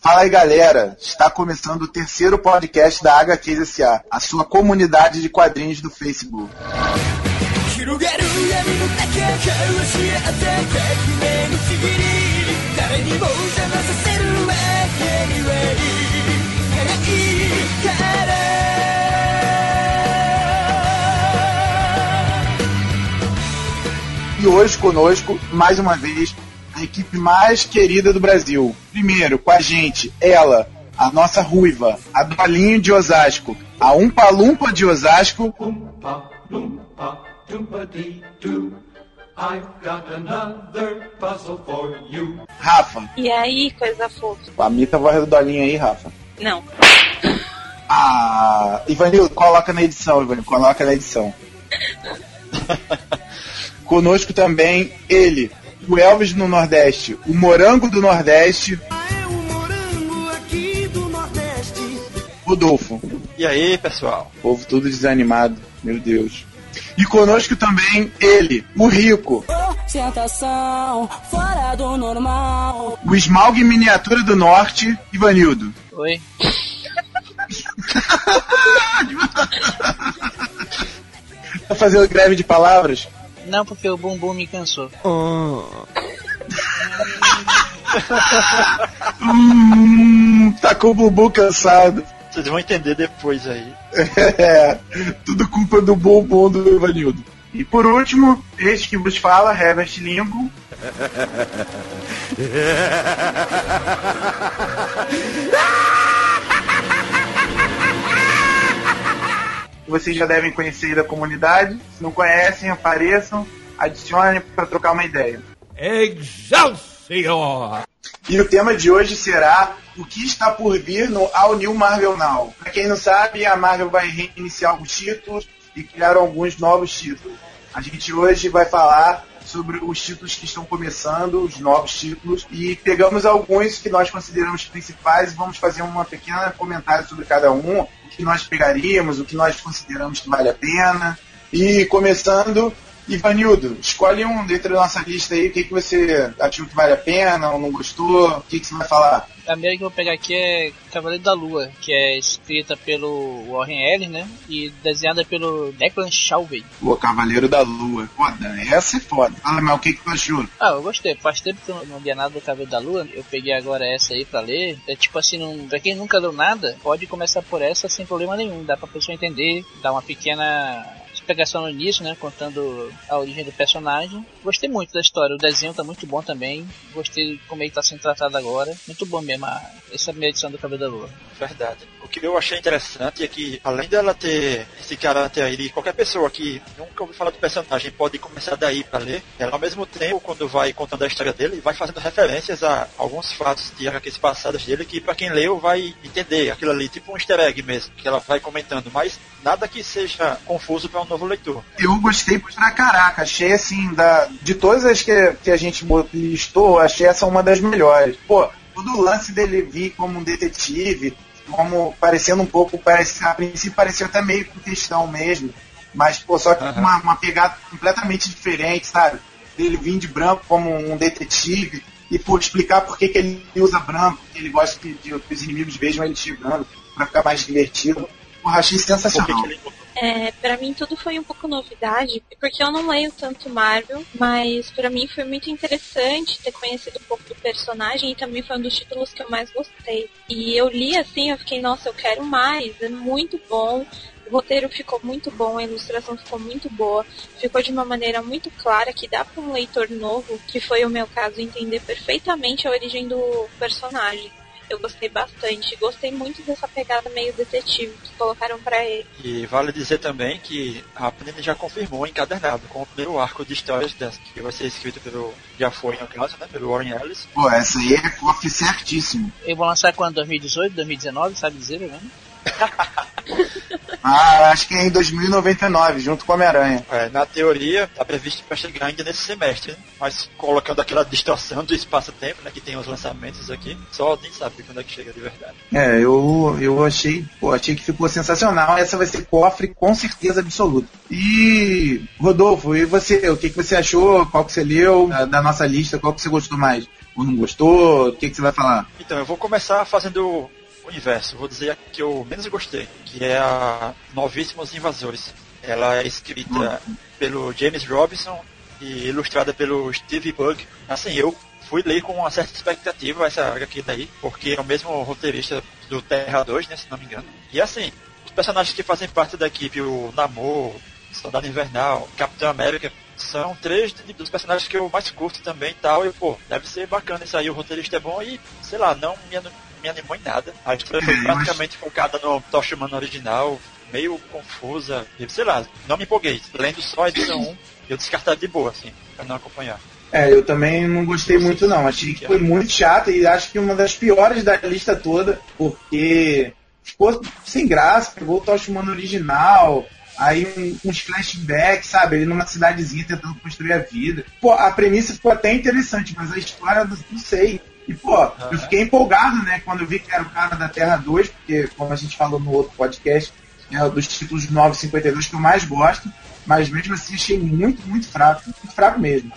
Fala aí, galera. Está começando o terceiro podcast da HQs SA, a sua comunidade de quadrinhos do Facebook. E hoje conosco, mais uma vez, a equipe mais querida do Brasil. Primeiro, com a gente, ela, a nossa ruiva, a Dolinho de Osasco, a Umpa Lumpa de Osasco. Umpa, lumpa, dumpa I've got another puzzle for you. Rafa. E aí, coisa fofa. A voz do Dolinho aí, Rafa. Não. Ah, Ivanildo, coloca na edição, Ivanildo, coloca na edição. Conosco também ele, o Elvis no Nordeste, o Morango do Nordeste. É o morango aqui do Nordeste. Rodolfo. E aí, pessoal? O povo tudo desanimado, meu Deus. E conosco também ele, o Rico. Fora do normal. O Smaug Miniatura do Norte, Ivanildo. Oi. tá fazendo greve de palavras? Não, porque o bumbum me cansou. hum, tá com o bumbum cansado. Vocês vão entender depois aí. É, tudo culpa do bumbum do Ivanildo. E por último, este que vos fala, Herbert Lincoln. Vocês já devem conhecer da comunidade. Se não conhecem, apareçam, adicionem para trocar uma ideia. Excelsior! E o tema de hoje será o que está por vir no All New Marvel Now. Para quem não sabe, a Marvel vai reiniciar alguns títulos e criar alguns novos títulos. A gente hoje vai falar sobre os títulos que estão começando, os novos títulos, e pegamos alguns que nós consideramos principais e vamos fazer uma pequena comentário sobre cada um, o que nós pegaríamos, o que nós consideramos que vale a pena. E começando, Ivanildo, escolhe um dentro da nossa lista aí, o que, que você achou que vale a pena ou não gostou, o que, que você vai falar? A primeira que eu vou pegar aqui é Cavaleiro da Lua, que é escrita pelo Warren Ellis, né? E desenhada pelo Declan Shalvey. O Cavaleiro da Lua. Foda, essa é foda. Fala, mas o que, que tu achou? Ah, eu gostei. Faz tempo que eu não lia nada do Cavaleiro da Lua. Eu peguei agora essa aí pra ler. É tipo assim, não, pra quem nunca leu nada, pode começar por essa sem problema nenhum. Dá pra pessoa entender, dá uma pequena explicação no início, né? Contando a origem do personagem. Gostei muito da história. O desenho tá muito bom também. Gostei como ele tá sendo tratado agora. Muito bom mesmo a, essa primeira edição do Cabelo da Lua. Verdade. O que eu achei interessante é que, além dela ter esse caráter aí de qualquer pessoa que nunca ouviu falar do personagem pode começar daí para ler, ela ao mesmo tempo, quando vai contando a história dele, vai fazendo referências a alguns fatos de HQs passadas dele que, para quem leu, vai entender aquilo ali, tipo um easter egg mesmo, que ela vai comentando, mas nada que seja confuso para um novo leitor. Eu gostei pra caraca, achei assim, da, de todas as que, que a gente listou, achei essa uma das melhores. Pô, todo o lance dele vir como um detetive, como parecendo um pouco, parece, a princípio parecia até meio com questão mesmo, mas pô, só que uhum. uma, uma pegada completamente diferente, sabe? Ele vir de branco como um detetive e por explicar por que, que ele usa branco, que ele gosta que, que os inimigos vejam ele chegando para ficar mais divertido. Achei sensacional. É, para mim tudo foi um pouco novidade, porque eu não leio tanto Marvel, mas para mim foi muito interessante ter conhecido um pouco do personagem e também foi um dos títulos que eu mais gostei. E eu li assim, eu fiquei, nossa, eu quero mais, é muito bom. O roteiro ficou muito bom, a ilustração ficou muito boa, ficou de uma maneira muito clara que dá para um leitor novo, que foi o meu caso, entender perfeitamente a origem do personagem eu gostei bastante. Gostei muito dessa pegada meio detetive que colocaram para ele. E vale dizer também que a Panini já confirmou encadernado com o primeiro arco de histórias dessa, que vai ser escrito pelo. Já foi, no caso, né? Pelo Warren Ellis. Pô, essa aí é cofre certíssimo. Eles vão lançar quando? 2018, 2019, sabe dizer, né? Ah, acho que é em 2099, junto com Homem-Aranha. É, na teoria, tá previsto para chegar ainda nesse semestre, né? mas colocando aquela distorção do espaço-tempo, né, que tem os lançamentos aqui, só nem sabe quando é que chega de verdade. É, eu, eu achei, pô, achei que ficou sensacional. Essa vai ser cofre com certeza absoluta. E, Rodolfo, e você? O que, que você achou? Qual que você leu da, da nossa lista? Qual que você gostou mais? Ou não gostou? O que, que você vai falar? Então, eu vou começar fazendo universo. Vou dizer a que eu menos gostei, que é a Novíssimos Invasores. Ela é escrita pelo James Robinson e ilustrada pelo Steve Bug. Assim, eu fui ler com uma certa expectativa essa HQ daí, porque é o mesmo roteirista do Terra 2, né, se não me engano. E assim, os personagens que fazem parte da equipe, o Namor, Soldado Invernal, Capitão América, são três dos personagens que eu mais curto também e tal. E, pô, deve ser bacana isso aí. O roteirista é bom e, sei lá, não me, me animou em nada. A história foi praticamente focada no Tocha Humano original, meio confusa. E, sei lá, não me empolguei. Lendo só a edição 1, eu descartaria de boa, assim, pra não acompanhar. É, eu também não gostei muito não. Achei que foi muito chato e acho que uma das piores da lista toda, porque ficou sem graça, pegou o Tocha Humano original, aí uns flashbacks, sabe? Ele numa cidadezinha tentando construir a vida. Pô, a premissa ficou até interessante, mas a história, não sei. E, pô, eu fiquei empolgado, né, quando eu vi que era o cara da Terra 2, porque, como a gente falou no outro podcast, é um dos títulos 952 que eu mais gosto, mas mesmo assim achei muito, muito fraco, muito fraco mesmo.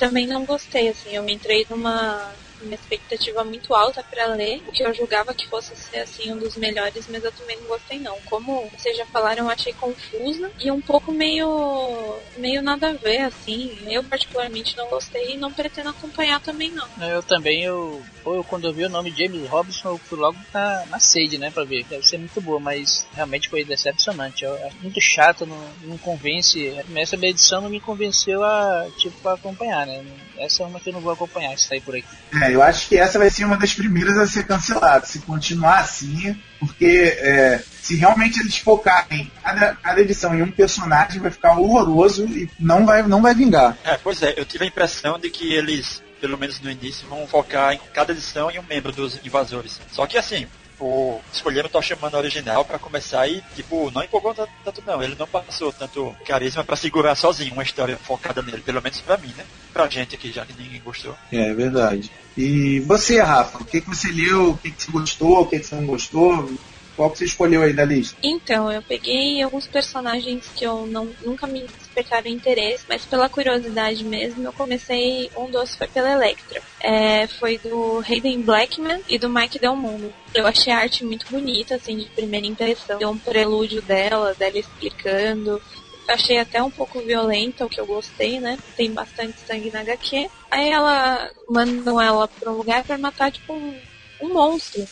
Também não gostei, assim, eu me entrei numa uma expectativa muito alta para ler, o que eu julgava que fosse ser assim um dos melhores, mas eu também não gostei não. Como vocês já falaram, eu achei confusa e um pouco meio meio nada a ver assim. Eu particularmente não gostei e não pretendo acompanhar também não. Eu também eu, eu quando eu vi o nome James Robinson, eu fui logo na, na sede, né, para ver. Deve ser muito boa, mas realmente foi decepcionante. Eu, é muito chato, não, não convence. Essa minha edição não me convenceu a tipo a acompanhar, né? Essa é uma que eu não vou acompanhar se sair por aqui. É, eu acho que essa vai ser uma das primeiras a ser cancelada, se continuar assim, porque é, se realmente eles focarem cada, cada edição em um personagem, vai ficar horroroso e não vai, não vai vingar. É, pois é, eu tive a impressão de que eles, pelo menos no início, vão focar em cada edição em um membro dos invasores. Só que assim, tipo, escolheram o Tocha Humano original para começar e, tipo, não empolgou tanto não. Ele não passou tanto carisma para segurar sozinho uma história focada nele, pelo menos pra mim, né? Pra gente aqui, já que ninguém gostou. É, é verdade. E você, Rafa, o que, que você leu, o que, que você gostou, o que, que você não gostou? Qual que você escolheu aí da lista? Então, eu peguei alguns personagens que eu não, nunca me despertaram interesse, mas pela curiosidade mesmo, eu comecei. Um dos foi pela Electra. É, foi do Hayden Blackman e do Mike Del Mundo. Eu achei a arte muito bonita, assim, de primeira impressão. Deu um prelúdio dela, dela explicando. Achei até um pouco violenta, o que eu gostei, né? Tem bastante sangue na HQ. Aí ela mandam ela pra um lugar pra matar, tipo, um, um monstro.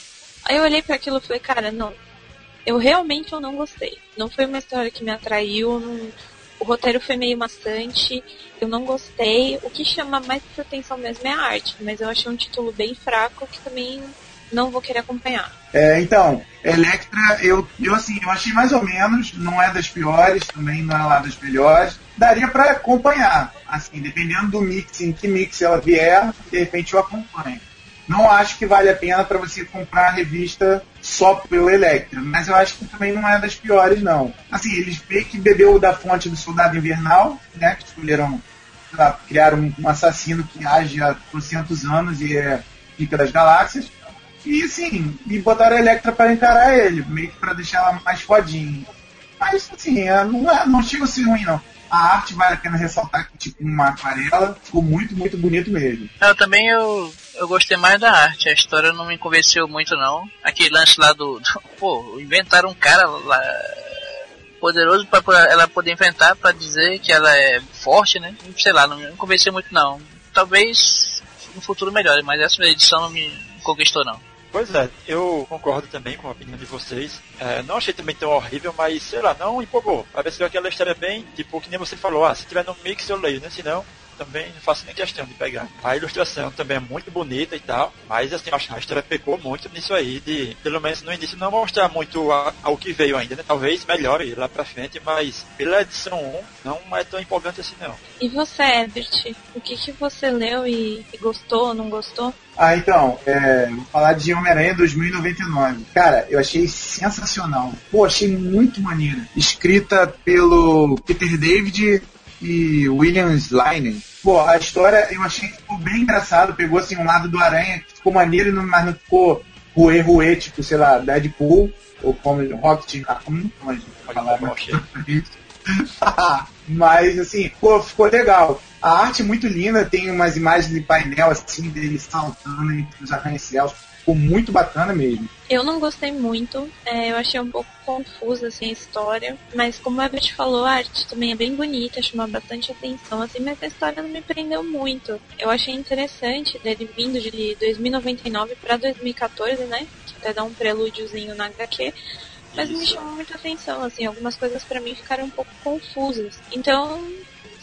Aí eu olhei para aquilo e falei, cara, não. Eu realmente eu não gostei. Não foi uma história que me atraiu. Não... O roteiro foi meio maçante. Eu não gostei. O que chama mais atenção mesmo é a arte. Mas eu achei um título bem fraco que também não vou querer acompanhar. É, então, Electra, eu, eu assim, eu achei mais ou menos, não é das piores, também não é lá das melhores. Daria para acompanhar, assim, dependendo do mix, em que mix ela vier, de repente eu acompanho. Não acho que vale a pena para você comprar a revista só pelo Electra, mas eu acho que também não é das piores, não. Assim, eles meio que bebeu da fonte do Soldado Invernal, né? Que escolheram criar um, um, assassino que age há 200 anos e é pica das galáxias. E assim, e botaram a Electra para encarar ele, meio que para deixar ela mais fodinha. Mas assim, é, não, é, não chega a ser ruim, não. A arte vale a pena ressaltar que, tipo, uma aquarela ficou muito, muito bonito mesmo. Eu também eu, eu gostei mais da arte, a história não me convenceu muito não. Aquele lance lá do. do pô, inventaram um cara lá poderoso para ela poder inventar para dizer que ela é forte, né? Sei lá, não me convenceu muito não. Talvez no futuro melhore, mas essa edição não me conquistou não. Pois é, eu concordo também com a opinião de vocês. É, não achei também tão horrível, mas sei lá, não empolgou. Pareceu aquela história bem, tipo, que nem você falou, ah, se tiver no mix eu leio, né? Se não, também não faço nem questão de pegar. A ilustração também é muito bonita e tal, mas assim, acho que a história pecou muito nisso aí, de pelo menos no início não mostrar muito a, ao que veio ainda, né? Talvez melhore lá pra frente, mas pela edição 1 não é tão empolgante assim não. E você, Herbert, o que, que você leu e, e gostou ou não gostou? Ah, então, é, vou falar de Homem-Aranha 2099. Cara, eu achei sensacional. Pô, achei muito maneira. Escrita pelo Peter David e William Slyner. Pô, a história eu achei que ficou bem engraçado. Pegou assim um lado do Aranha, que ficou maneiro, mas não ficou ruê, ruê, tipo, sei lá, Deadpool, ou como Rocket como falar, mas assim, pô, ficou legal. A arte é muito linda, tem umas imagens de painel assim, dele saltando entre os arranha-céus. Ficou muito bacana mesmo. Eu não gostei muito, é, eu achei um pouco confusa assim, a história, mas como a Beth falou, a arte também é bem bonita, chamou bastante atenção, assim, mas a história não me prendeu muito. Eu achei interessante dele vindo de 2099 para 2014, né? Que até dá um prelúdiozinho na HQ, mas me chamou muita atenção, assim, algumas coisas para mim ficaram um pouco confusas. Então,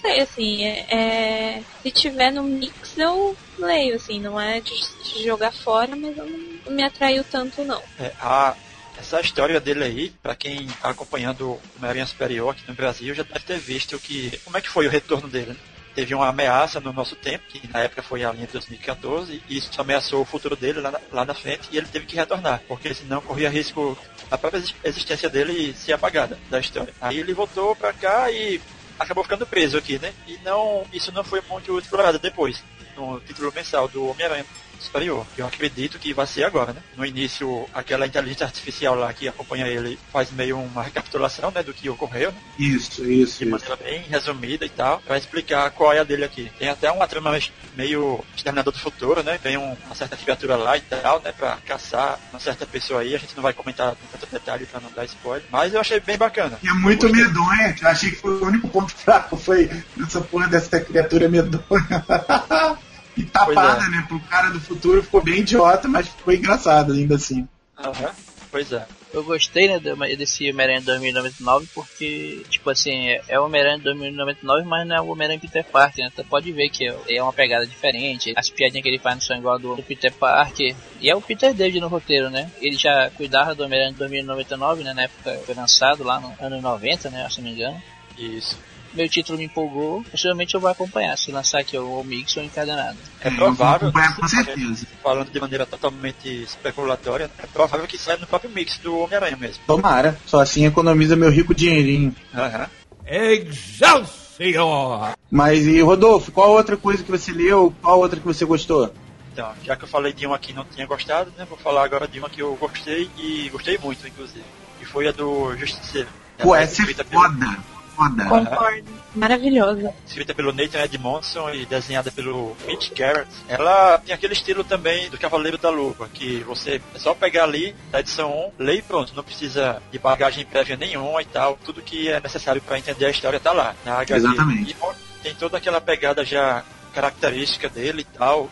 sei, assim, é, é, se tiver no mix eu leio, assim, não é de, de jogar fora, mas não, não, me atraiu tanto não. É, a, essa história dele aí, para quem tá acompanhando o Marinha Superior aqui no Brasil, já deve ter visto que como é que foi o retorno dele, né? teve uma ameaça no nosso tempo, que na época foi a linha de 2014, e isso ameaçou o futuro dele lá na, lá na frente, e ele teve que retornar, porque senão corria risco a própria existência dele ser apagada da história. Aí ele voltou pra cá e acabou ficando preso aqui, né? E não, isso não foi muito explorado depois, no título mensal do Homem-Aranha superior. Eu acredito que vai ser agora, né? No início, aquela inteligência artificial lá que acompanha ele faz meio uma recapitulação, né, do que ocorreu, né? Isso, isso. De maneira bem resumida e tal, vai explicar qual é a dele aqui. Tem até uma trama meio exterminador do futuro, né? Tem uma certa criatura lá e tal, né, pra caçar uma certa pessoa aí. A gente não vai comentar com tanto detalhe pra não dar spoiler, mas eu achei bem bacana. E é muito medonha, eu achei que foi o único ponto fraco, foi essa porra dessa criatura medonha. e tapada, é. né? Pro cara do futuro ficou bem idiota, mas ficou engraçado ainda assim. Aham, pois é. Eu gostei, né, desse Homem-Aranha 2099 porque, tipo assim, é, o Homem-Aranha 2099, mas não é o Homem-Aranha Peter Parker, né? Você pode ver que é uma pegada diferente. As piadinhas que ele faz não são igual do, do Peter Parker. E é o Peter David no roteiro, né? Ele já cuidava do Homem-Aranha 2099, né? Na época foi lançado lá no ano 90, né? Se não me engano. Isso meu título me empolgou, possivelmente eu vou acompanhar, se lançar aqui o Mix ou encadenado. É provável, com certeza. falando de maneira totalmente especulatória, é provável que saia no próprio Mix do Homem-Aranha mesmo. Tomara, só assim economiza meu rico dinheirinho. Aham. Excelsior! Mas e Rodolfo, qual outra coisa que você leu? Qual outra que você gostou? Então, já que eu falei de uma que não tinha gostado, né, vou falar agora de uma que eu gostei e gostei muito, inclusive. Que foi a do Justiceiro. Pô, essa é foda foda. Concordo. Maravilhosa. Escrita pelo Nathan Edmondson e desenhada pelo Mitch Garrett. Ela tem aquele estilo também do Cavaleiro da Luva, que você é só pegar ali da edição 1, ler e pronto. Não precisa de bagagem prévia nenhuma e tal. Tudo que é necessário para entender a história tá lá, na HQ. Exatamente. E tem toda aquela pegada já característica dele e tal.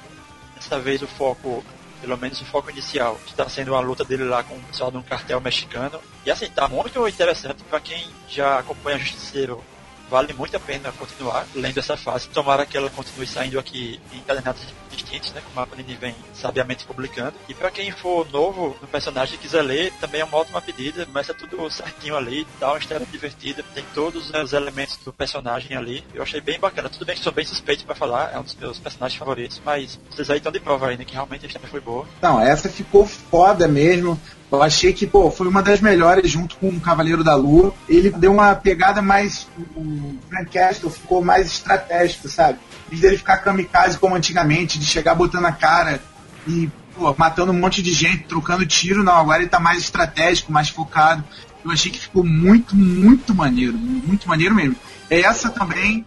Dessa vez o foco pelo menos o foco inicial, que está sendo a luta dele lá com o pessoal de um cartel mexicano. E assim, tá muito interessante para quem já acompanha Justiceiro vale muito a pena continuar lendo essa fase. Tomara que ela continue saindo aqui em cadernados distintos, né? Como a Panini vem sabiamente publicando. E para quem for novo no personagem e quiser ler, também é uma ótima pedida. Começa tudo certinho ali, dá uma história divertida, tem todos os elementos do personagem ali. Eu achei bem bacana. Tudo bem que sou bem suspeito para falar, é um dos meus personagens favoritos, mas vocês aí estão de prova né? Que realmente a história foi boa. Não, essa ficou foda mesmo. Eu achei que, pô, foi uma das melhores junto com o Cavaleiro da Lua. Ele deu uma pegada mais. O Frank Castle ficou mais estratégico, sabe? Vez dele ficar kamikaze como antigamente, de chegar botando a cara e, pô, matando um monte de gente, trocando tiro, não. Agora ele tá mais estratégico, mais focado. Eu achei que ficou muito, muito maneiro. Muito maneiro mesmo. Essa também,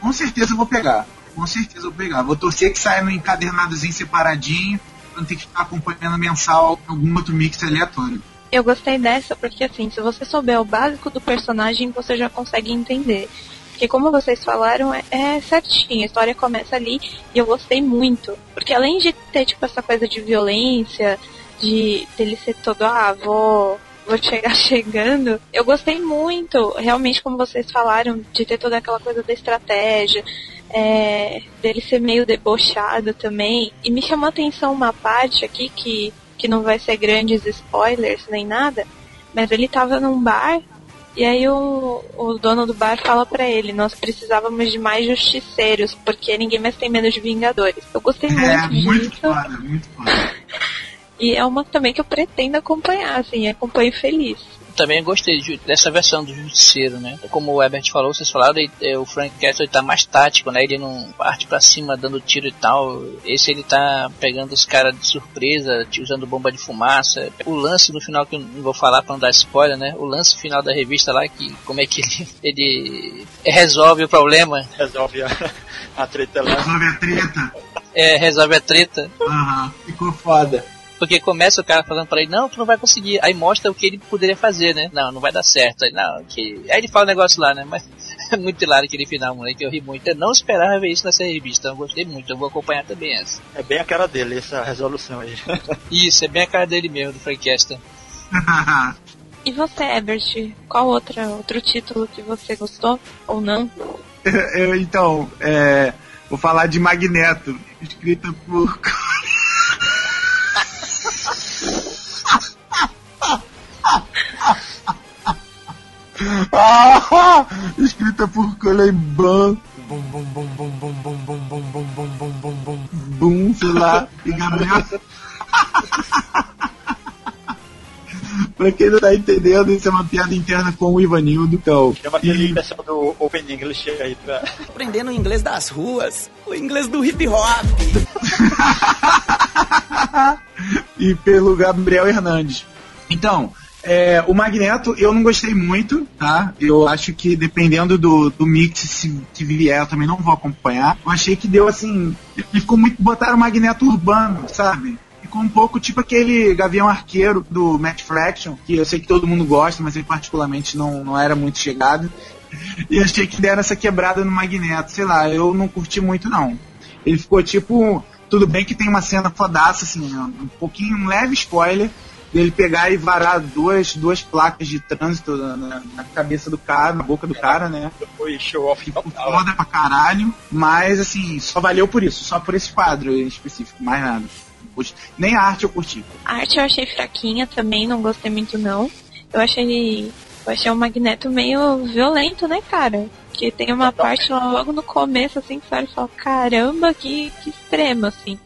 com certeza eu vou pegar. Com certeza eu vou pegar. Vou torcer que saia no encadernadozinho separadinho não que ficar acompanhando mensal algum outro mix aleatório. Eu gostei dessa porque, assim, se você souber o básico do personagem, você já consegue entender. Porque, como vocês falaram, é, é certinho. A história começa ali e eu gostei muito. Porque, além de ter, tipo, essa coisa de violência, de dele ser todo, ah, vou, vou chegar chegando. Eu gostei muito, realmente, como vocês falaram, de ter toda aquela coisa da estratégia, é, dele ser meio debochado também. E me chamou a atenção uma parte aqui que, que não vai ser grandes spoilers nem nada, mas ele tava num bar e aí o, o dono do bar fala para ele, nós precisávamos de mais justiceiros, porque ninguém mais tem medo de Vingadores. Eu gostei muito É, muito disso. foda, muito foda. E é uma também que eu pretendo acompanhar, assim, acompanho feliz. Também gostei de- dessa versão do Justiceiro, né? Como o Herbert falou, vocês falaram, ele- é, o Frank Castle tá mais tático, né? Ele não parte pra cima dando tiro e tal. Esse ele tá pegando os caras de surpresa, usando bomba de fumaça. O lance no final, que eu não vou falar pra não dar spoiler, né? O lance final da revista lá, que como é que ele, ele resolve o problema, Resolve a, a treta lá. Resolve a treta. é, resolve a treta. Aham, ficou foda. Porque começa o cara falando pra ele, não, tu não vai conseguir. Aí mostra o que ele poderia fazer, né? Não, não vai dar certo. Aí, não, que... Aí ele fala o negócio lá, né? Mas é muito hilário aquele final, moleque. Eu ri muito. Eu não esperava ver isso nessa revista. Eu gostei muito. Eu vou acompanhar também essa. É bem a cara dele, essa resolução aí. Isso, é bem a cara dele mesmo, do Frank Castle. E você, Ebert, qual outra, outro título que você gostou ou não? Eu, então, é, vou falar de Magneto, escrita por. Ah, escrita por Colin Ban. Bum bum bum bum bum bum bum bum bum bum bum bum bum. Boom, sei lá, e Gabriel. pra quem não tá entendendo, isso é uma piada interna com o Ivanildo. Então, Chama aquele e, pessoal do Open English aí pra. Aprendendo o inglês das ruas, o inglês do hip hop. e pelo Gabriel Hernandes. Então, é, o Magneto eu não gostei muito, tá? Eu acho que dependendo do, do mix se- que vier, eu também não vou acompanhar. Eu achei que deu assim. Ele ficou muito. Botaram o Magneto urbano, sabe? Ficou um pouco tipo aquele Gavião Arqueiro do Matt Fraction, que eu sei que todo mundo gosta, mas ele particularmente não, não era muito chegado. E achei que deram essa quebrada no Magneto. Sei lá, eu não curti muito não. Ele ficou tipo. Tudo bem que tem uma cena fodaça, assim, um pouquinho, um leve spoiler, dele pegar e varar duas, duas placas de trânsito na, na- na cabeça do cara, na boca do cara, né? Foi show off total. Foda pra caralho, mas assim, só valeu por isso, só por esse quadro em específico, mais nada. Nem a arte eu curti. A arte eu achei fraquinha também, não gostei muito não. Eu achei. Eu achei o Magneto meio violento, né, cara? Que tem uma parte lá logo no começo, assim, que você olha e fala, caramba, que, que extremo, assim.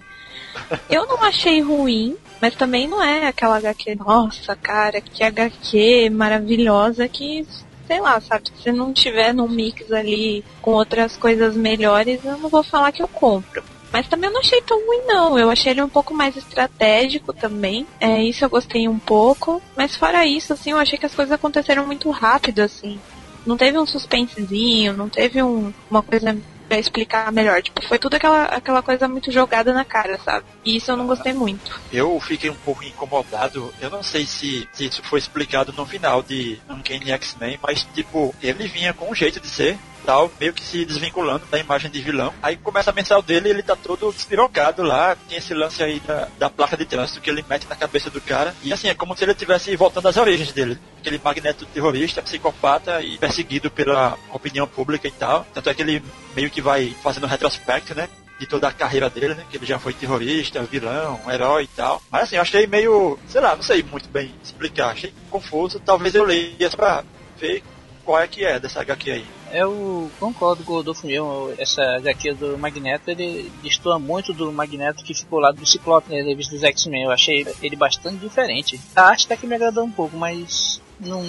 Eu não achei ruim, mas também não é aquela HQ, nossa, cara, que HQ maravilhosa que, sei lá, sabe, se não tiver num mix ali com outras coisas melhores, eu não vou falar que eu compro. Mas também eu não achei tão ruim, não. Eu achei ele um pouco mais estratégico também. É, isso eu gostei um pouco. Mas fora isso, assim, eu achei que as coisas aconteceram muito rápido, assim. Não teve um suspensezinho, não teve um- uma coisa explicar melhor. Tipo, foi tudo aquela, aquela coisa muito jogada na cara, sabe? E isso eu não gostei muito. Eu fiquei um pouco incomodado. Eu não sei se, se isso foi explicado no final de Uncanny X-Men, mas tipo, ele vinha com um jeito de ser, tal, meio que se desvinculando da imagem de vilão. Aí começa a mensal dele ele tá todo despirocado lá. Tem esse lance aí da, da placa de trânsito que ele mete na cabeça do cara. E assim, é como se ele estivesse voltando às origens dele. Aquele magneto terrorista, psicopata e perseguido pela opinião pública e tal. Tanto é que ele meio que vai fazendo um retrospecto, né? de toda a carreira dele, né? Que ele já foi terrorista, vilão, herói e tal. Mas assim, eu achei meio, sei lá, não sei muito bem explicar, achei confuso. Talvez eu leia pra ver qual é que é dessa HQ aí. Eu concordo com o Rodolfo mesmo, essa HQ do Magneto, ele destoa muito do Magneto que ficou lá do Ciclope, né, da revista dos X-Men. Eu achei ele bastante diferente. A arte até que me agradou um pouco, mas não,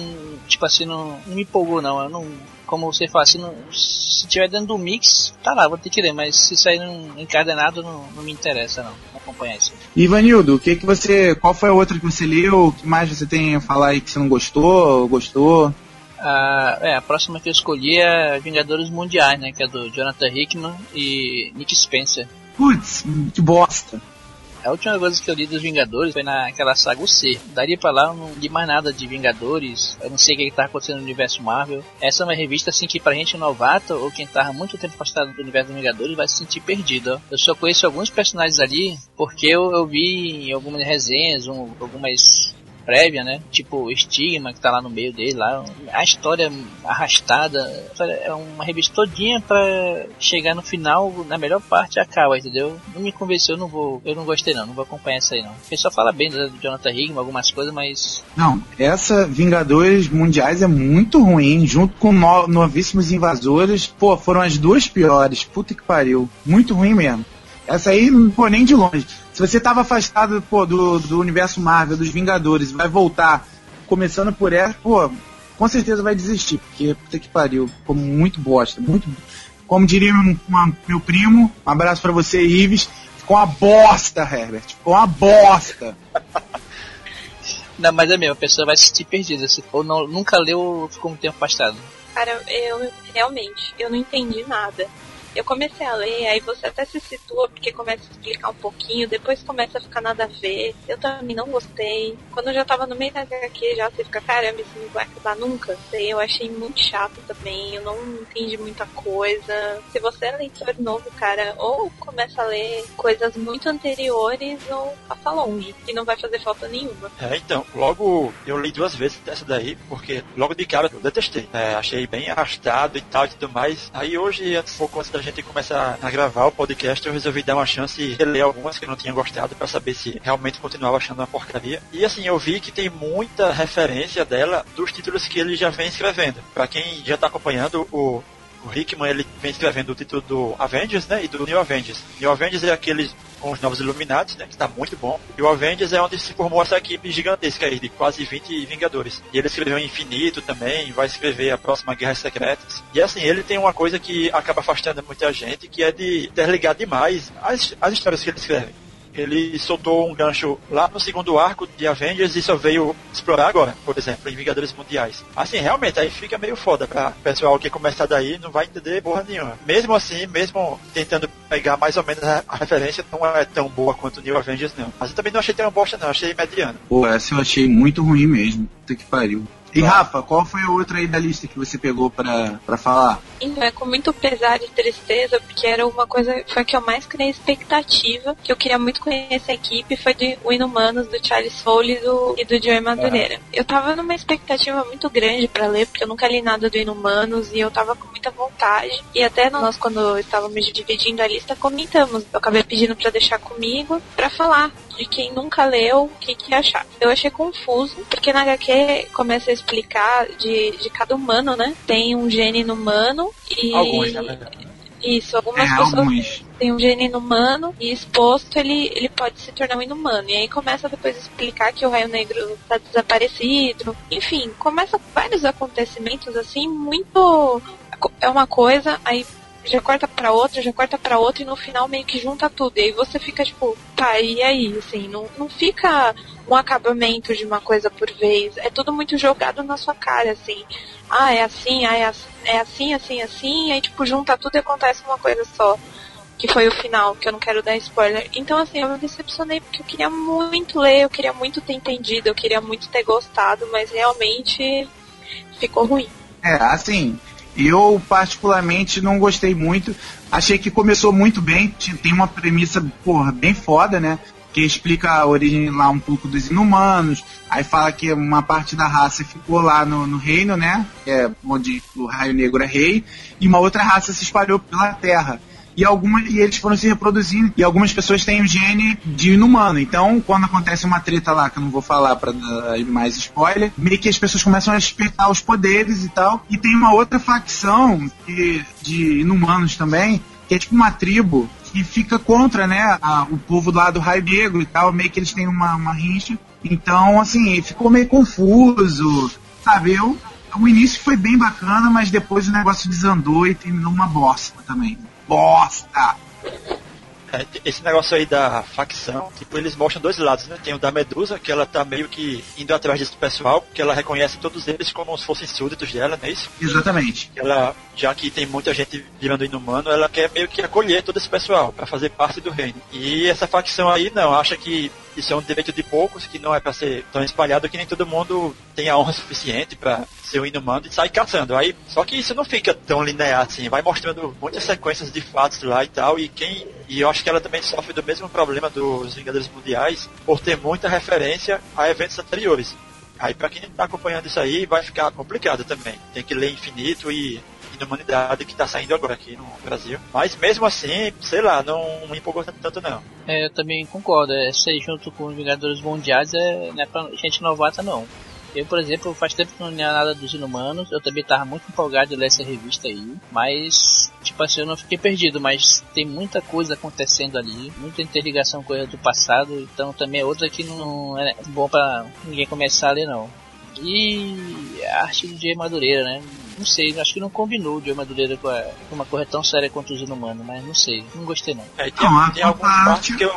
tipo assim, não, não me empolgou não. Eu não, como você fala não, se tiver dentro do mix, tá lá, vou ter que ler, mas se sair num encadenado, não, não me interessa não, não acompanhar isso. Ivanildo, o que que você. Qual foi a outra que você leu? O que mais você tem a falar aí que você não gostou? Gostou? Ah, é, a próxima que eu escolhi é Vingadores Mundiais, né, que é do Jonathan Hickman e Nick Spencer. Putz, que bosta. A última coisa que eu li dos Vingadores foi naquela saga o C. Daria pra lá, eu não li mais nada de Vingadores. Eu não sei o que, que tá acontecendo no universo Marvel. Essa é uma revista assim que pra gente novato, ou quem há muito tempo afastado do universo dos Vingadores, vai se sentir perdido. ó. Eu só conheço alguns personagens ali porque eu, eu vi em algumas resenhas, um, algumas prévia, né? Tipo o Estigma, que tá lá no meio dele, lá. A história arrastada. É uma revista todinha pra chegar no final, na melhor parte, acaba, entendeu? Não me convenceu, eu não vou. Eu não gostei não, não vou acompanhar essa aí não. O pessoal fala bem do Jonathan Hickman, algumas coisas, mas. Não, essa Vingadores Mundiais é muito ruim, junto com no, Novíssimos Invasores. Pô, foram as duas piores. Puta que pariu. Muito ruim mesmo. Essa aí, pô, nem de longe. Se você tava afastado, pô, do, do universo Marvel, dos Vingadores, vai voltar começando por essa, pô, com certeza vai desistir, porque puta que pariu. Ficou muito bosta, muito. Como diria uma, meu primo, um abraço para você, Ives. Ficou uma bosta, Herbert. Ficou uma bosta. Não, mas é mesmo, a pessoa vai se sentir perdida. Se for, não, nunca leu, ficou um tempo afastado. Cara, eu realmente, eu não entendi nada. Eu comecei a ler, aí você até se situa porque começa a explicar um pouquinho, depois começa a ficar nada a ver. Eu também não gostei. Quando eu já tava no meio da HQ, já você fica, caramba, isso não vai acabar nunca. Eu achei muito chato também, eu não entendi muita coisa. Se você é leitor novo, cara, ou começa a ler coisas muito anteriores ou passa longe, que não vai fazer falta nenhuma. É, então, logo eu li duas vezes essa daí, porque logo de cara eu detestei. É, achei bem arrastado e tal e tudo mais. Aí hoje, um pouco antes da gente começar a gravar o podcast, eu resolvi dar uma chance e reler algumas que eu não tinha gostado para saber se realmente continuava achando uma porcaria. E assim, eu vi que tem muita referência dela dos títulos que ele já vem escrevendo. Para quem já tá acompanhando o o Hickman ele vem escrevendo o título do Avengers, né, e do New Avengers. New Avengers é aquele com os novos Illuminati, né, que está muito bom. E o Avengers é onde se formou essa equipe gigantesca aí, de quase 20 Vingadores. E ele escreveu Infinito também, vai escrever a próxima Guerras Secretas. E assim, ele tem uma coisa que acaba afastando muita gente, que é de interligar demais as, as histórias que ele escreve ele soltou um gancho lá no segundo arco de Avengers e só veio explorar agora, por exemplo, em Vingadores Mundiais. Assim, realmente, aí fica meio foda pra pessoal que começar daí não vai entender porra nenhuma. Mesmo assim, mesmo tentando pegar mais ou menos a, referência, não é tão boa quanto New Avengers, não. Mas eu também não achei tão bosta, não, achei mediano. Pô, essa eu achei muito ruim mesmo. Puta que pariu. E Rafa, qual foi a outra aí da lista que você pegou pra, pra falar? Então, é com muito pesar e tristeza, porque era uma coisa, foi a que eu mais criei expectativa, que eu queria muito conhecer a equipe, foi do o Inumanos, do Charles Foley do, e do Joey Madureira. Eu tava numa expectativa muito grande para ler, porque eu nunca li nada do Inumanos e eu tava com muita vontade. E até nós, quando estávamos dividindo a lista, comentamos. Eu acabei pedindo para deixar comigo, para falar de quem nunca leu, o que, que achar. Eu achei confuso, porque na HQ começa a explicar de, de cada humano, né? Tem um gene no humano e. Alguns, na verdade. Isso, algumas é, pessoas alguns. têm um gene inumano e exposto ele, ele pode se tornar um inumano. E aí começa depois a explicar que o raio negro está desaparecido. Enfim, começa vários acontecimentos assim, muito. É uma coisa, aí já corta pra outra, já corta pra outra e no final meio que junta tudo. E aí você fica tipo, tá, e aí? Assim, não, não fica um acabamento de uma coisa por vez. É tudo muito jogado na sua cara, assim. Ah, é assim, ah, é, é assim, assim, assim, e aí tipo, junta tudo e acontece uma coisa só. Que foi o final, que eu não quero dar spoiler. Então, assim, eu me decepcionei porque eu queria muito ler, eu queria muito ter entendido, eu queria muito ter gostado, mas realmente ficou ruim. É, assim, eu, particularmente, não gostei muito. Achei que começou muito bem. Tem uma premissa, porra, bem foda, né? Que explica a origem lá um pouco dos inumanos. Aí fala que uma parte da raça ficou lá no, no reino, né? É onde o Raio Negro é rei. E uma outra raça se espalhou pela Terra e, alguma, e eles foram se reproduzindo. E algumas pessoas têm o gene de inumano. Então, quando acontece uma treta lá, que eu não vou falar para dar mais spoiler, meio que as pessoas começam a despertar os poderes e tal. E tem uma outra facção que, de inumanos também, que é tipo uma tribo que fica contra, né, a, o povo lá do Raio Negro e tal, meio que eles têm uma, uma rincha. Então, assim, ficou meio confuso, sabe? Eu, o início foi bem bacana, mas depois o negócio desandou e terminou uma bosta também bosta! É, esse negócio aí da facção, tipo, eles mostram dois lados, né? Tem o da Medusa, que ela tá meio que indo atrás desse pessoal, porque ela reconhece todos eles como se fossem súditos dela, não é isso? Exatamente. Ela, já que tem muita gente virando inumano, ela quer meio que acolher todo esse pessoal para fazer parte do reino. E essa facção aí, não, acha que isso é um direito de poucos, que não é para ser tão espalhado que nem todo mundo tem a honra suficiente para ser um inumano e sair caçando. Aí, só que isso não fica tão linear assim, vai mostrando muitas sequências de fatos lá e tal, e quem. E eu acho que ela também sofre do mesmo problema dos Vingadores Mundiais por ter muita referência a eventos anteriores. Aí para quem está acompanhando isso aí vai ficar complicado também. Tem que ler infinito e humanidade que está saindo agora aqui no Brasil. Mas mesmo assim, sei lá, não me empolgou tanto não. É, eu também concordo. Essa aí junto com os Vingadores Mundiais é, não é pra gente novata não. Eu, por exemplo, faz tempo que não li nada dos Inumanos. Eu também tava muito empolgado de ler essa revista aí. Mas, tipo assim, eu não fiquei perdido. Mas tem muita coisa acontecendo ali. Muita interligação com coisa do passado. Então também é outra que não é bom pra ninguém começar a ler, não. E a arte do Jay Madureira, né? Não sei, acho que não combinou de Madureira com, a, com uma coisa tão séria quanto os Inumanos, mas não sei, não gostei não. É, tem, não, tem algumas partes que eu,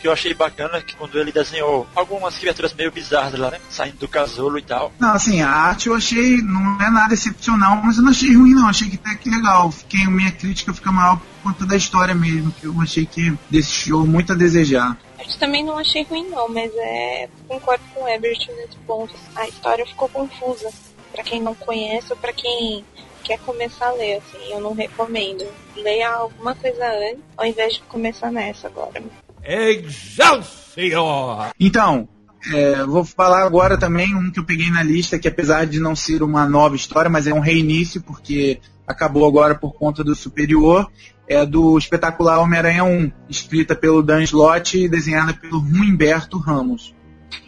que eu achei bacana que quando ele desenhou algumas criaturas meio bizarras lá, né? Saindo do casulo e tal. Não, assim, a arte eu achei, não é nada excepcional, mas eu não achei ruim não, achei que até que legal. Fiquei, minha crítica fica maior por conta da história mesmo, que eu achei que deixou muito a desejar. Eu também não achei ruim não, mas é. Concordo com o Ebert nesse ponto. A história ficou confusa para quem não conhece ou para quem quer começar a ler, assim, eu não recomendo. Leia alguma coisa antes, ao invés de começar nessa agora. Excelsior! Então, é, vou falar agora também um que eu peguei na lista, que apesar de não ser uma nova história, mas é um reinício, porque acabou agora por conta do Superior, é do espetacular Homem-Aranha 1, escrita pelo Dan Slott e desenhada pelo Humberto Ramos.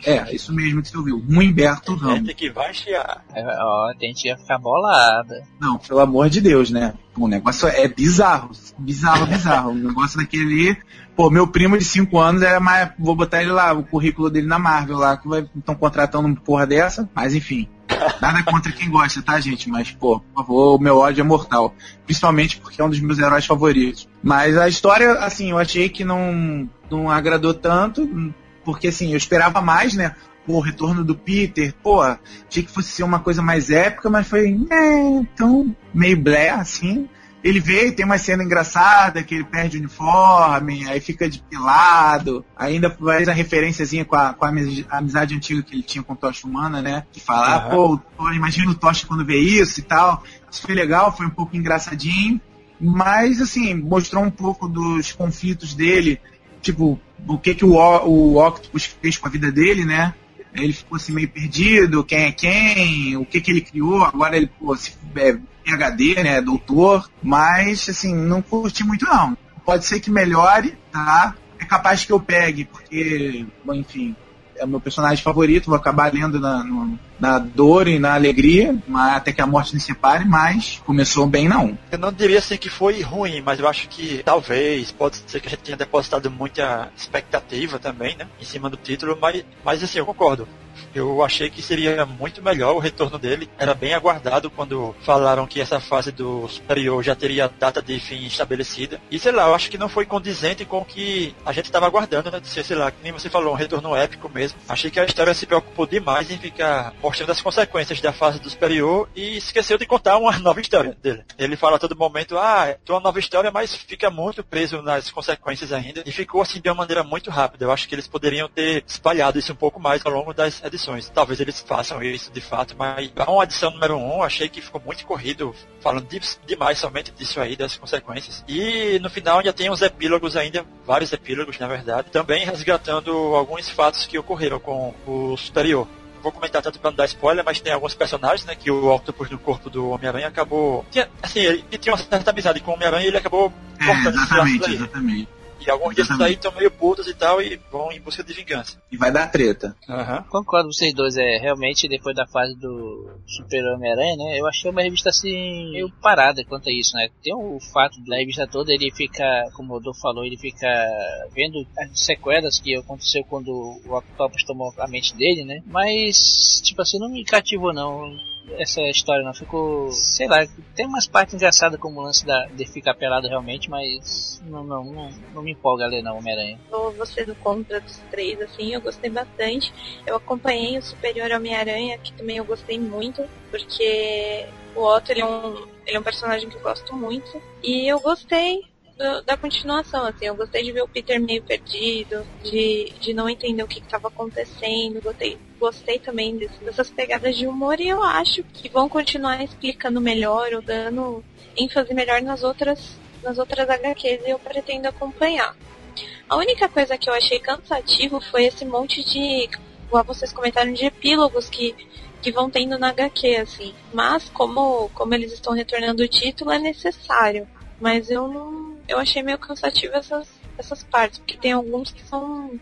É, isso mesmo que você ouviu. Humberto Ramos. Tem que vai chiar. É, ó, tem que ficar bolada. Não, pelo amor de Deus, né? O negócio é bizarro. Bizarro, bizarro. o negócio daquele. Pô, meu primo de 5 anos é mais. Vou botar ele lá, o currículo dele na Marvel lá, que estão contratando uma porra dessa. Mas enfim. Nada contra quem gosta, tá, gente? Mas, pô, por favor, o meu ódio é mortal. Principalmente porque é um dos meus heróis favoritos. Mas a história, assim, eu achei que não, não agradou tanto porque assim, eu esperava mais, né? o retorno do Peter, pô, achei que fosse ser uma coisa mais épica, mas foi, né, tão meio blé, assim. Ele veio, tem uma cena engraçada que ele perde o uniforme, aí fica de pelado, ainda faz a referenciazinha com a, com a amizade antiga que ele tinha com o Tocha Humana, né? Que fala, uhum. pô, imagina o Tocha quando vê isso e tal. Isso foi legal, foi um pouco engraçadinho, mas assim, mostrou um pouco dos conflitos dele tipo, o que que o, o Octopus fez com a vida dele, né? Ele ficou assim meio perdido, quem é quem, o que que ele criou, agora ele, pô, se, é, PHD, né, doutor, mas, assim, não curti muito não. Pode ser que melhore, tá? É capaz que eu pegue, porque, bom, enfim, é o meu personagem favorito, vou acabar lendo na, no, na dor e na alegria, até que a morte nos separe, mas começou bem não. Eu não diria assim que foi ruim, mas eu acho que talvez, pode ser que a gente tenha depositado muita expectativa também, né, em cima do título, mas, mas assim, eu concordo. Eu achei que seria muito melhor o retorno dele. Era bem aguardado quando falaram que essa fase do superior já teria data de fim estabelecida. E sei lá, eu acho que não foi condizente com o que a gente estava aguardando, né? De ser, sei lá, que nem você falou, um retorno épico mesmo. Achei que a história se preocupou demais em ficar mostrando as consequências da fase do superior e esqueceu de contar uma nova história dele. Ele fala a todo momento, ah, tô uma nova história, mas fica muito preso nas consequências ainda. E ficou assim de uma maneira muito rápida. Eu acho que eles poderiam ter espalhado isso um pouco mais ao longo das edições. Talvez eles façam isso de fato, mas a uma edição número 1 um, achei que ficou muito corrido, falando de, demais somente disso aí, das consequências. E no final ainda tem uns epílogos ainda, vários epílogos na verdade, também resgatando alguns fatos que ocorreram com o Superior vou comentar tanto pra não dar spoiler, mas tem alguns personagens, né, que o Octopus no corpo do Homem-Aranha acabou. Tinha, assim, ele, ele, tinha uma certa amizade com o Homem-Aranha e ele acabou é, cortando exatamente, exatamente. E alguns desses aí estão meio putos e tal e vão em busca de vingança. E vai dar treta. Uhum. Concordo com vocês dois, é realmente depois da fase do Super Homem-Aranha, né? Eu achei uma revista assim meio parada quanto a isso, né? Tem o fato da revista toda, ele fica, como o Rodolfo falou, ele fica vendo as sequelas que aconteceu quando o Octopus tomou a mente dele, né? Mas, tipo assim, não me cativou não essa história não. Ficou. Sei lá, tem umas partes engraçadas como o lance da, de ficar pelado realmente, mas não, não, não, não me empolga ler não, Homem-Aranha. Você do contra dos três, assim, eu gostei bastante. Eu acompanhei o Superior Homem-Aranha, que também eu gostei muito, porque o Otto ele é, um, ele é um personagem que eu gosto muito. E eu gostei. Do- da continuação, assim. Eu gostei de ver o Peter meio perdido, de, de não entender o que estava acontecendo. Gostei, gostei também desse- dessas pegadas de humor e eu acho que vão continuar explicando melhor ou dando ênfase melhor nas outras, nas outras HQs e eu pretendo acompanhar. A única coisa que eu achei cansativo foi esse monte de, igual vocês comentaram, de epílogos que, que vão tendo na HQ, assim. Mas como, como eles estão retornando o título, é necessário. Mas eu não. Eu achei meio cansativo essas, essas partes, porque tem alguns que são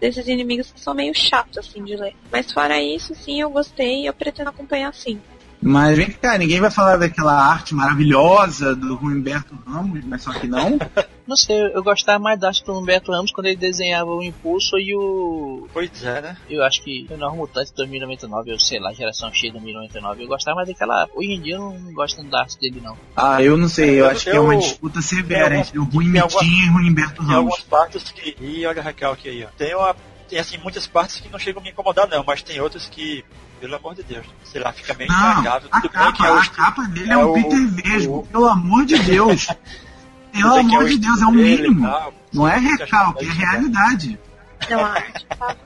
desses inimigos que são meio chatos, assim, de ler. Mas fora isso, sim, eu gostei e eu pretendo acompanhar sim. Mas vem cá, ninguém vai falar daquela arte maravilhosa do Humberto Ramos, mas só que não. Não sei, eu gostava mais da arte do Humberto Ramos quando ele desenhava o Impulso e o. Pois é, né? Eu acho que o Novo Mutante 2099, ou sei lá, geração X 2099. Eu gostava mais daquela. Hoje em dia eu não gosto tanto da arte dele, não. Ah, eu não sei, eu Eu- acho que é uma eu- disputa severa entre o Rui tem algumas- Mitinho e o Humberto Tem algumas Ramos. partes que. Ih, olha a recalque aí, ó. Tem, uma, tem assim, muitas partes que não chegam a me incomodar, não, mas tem outras que, pelo amor de Deus, sei lá, fica meio Não, intragável. a que capa, é o a capa dele é, é o Peter Vesgo, o- pelo amor de Deus. Pelo que amor o de Deus, é o mínimo. tal, Não é recalque, que é vai chegar. realidade. Não, a arte tava,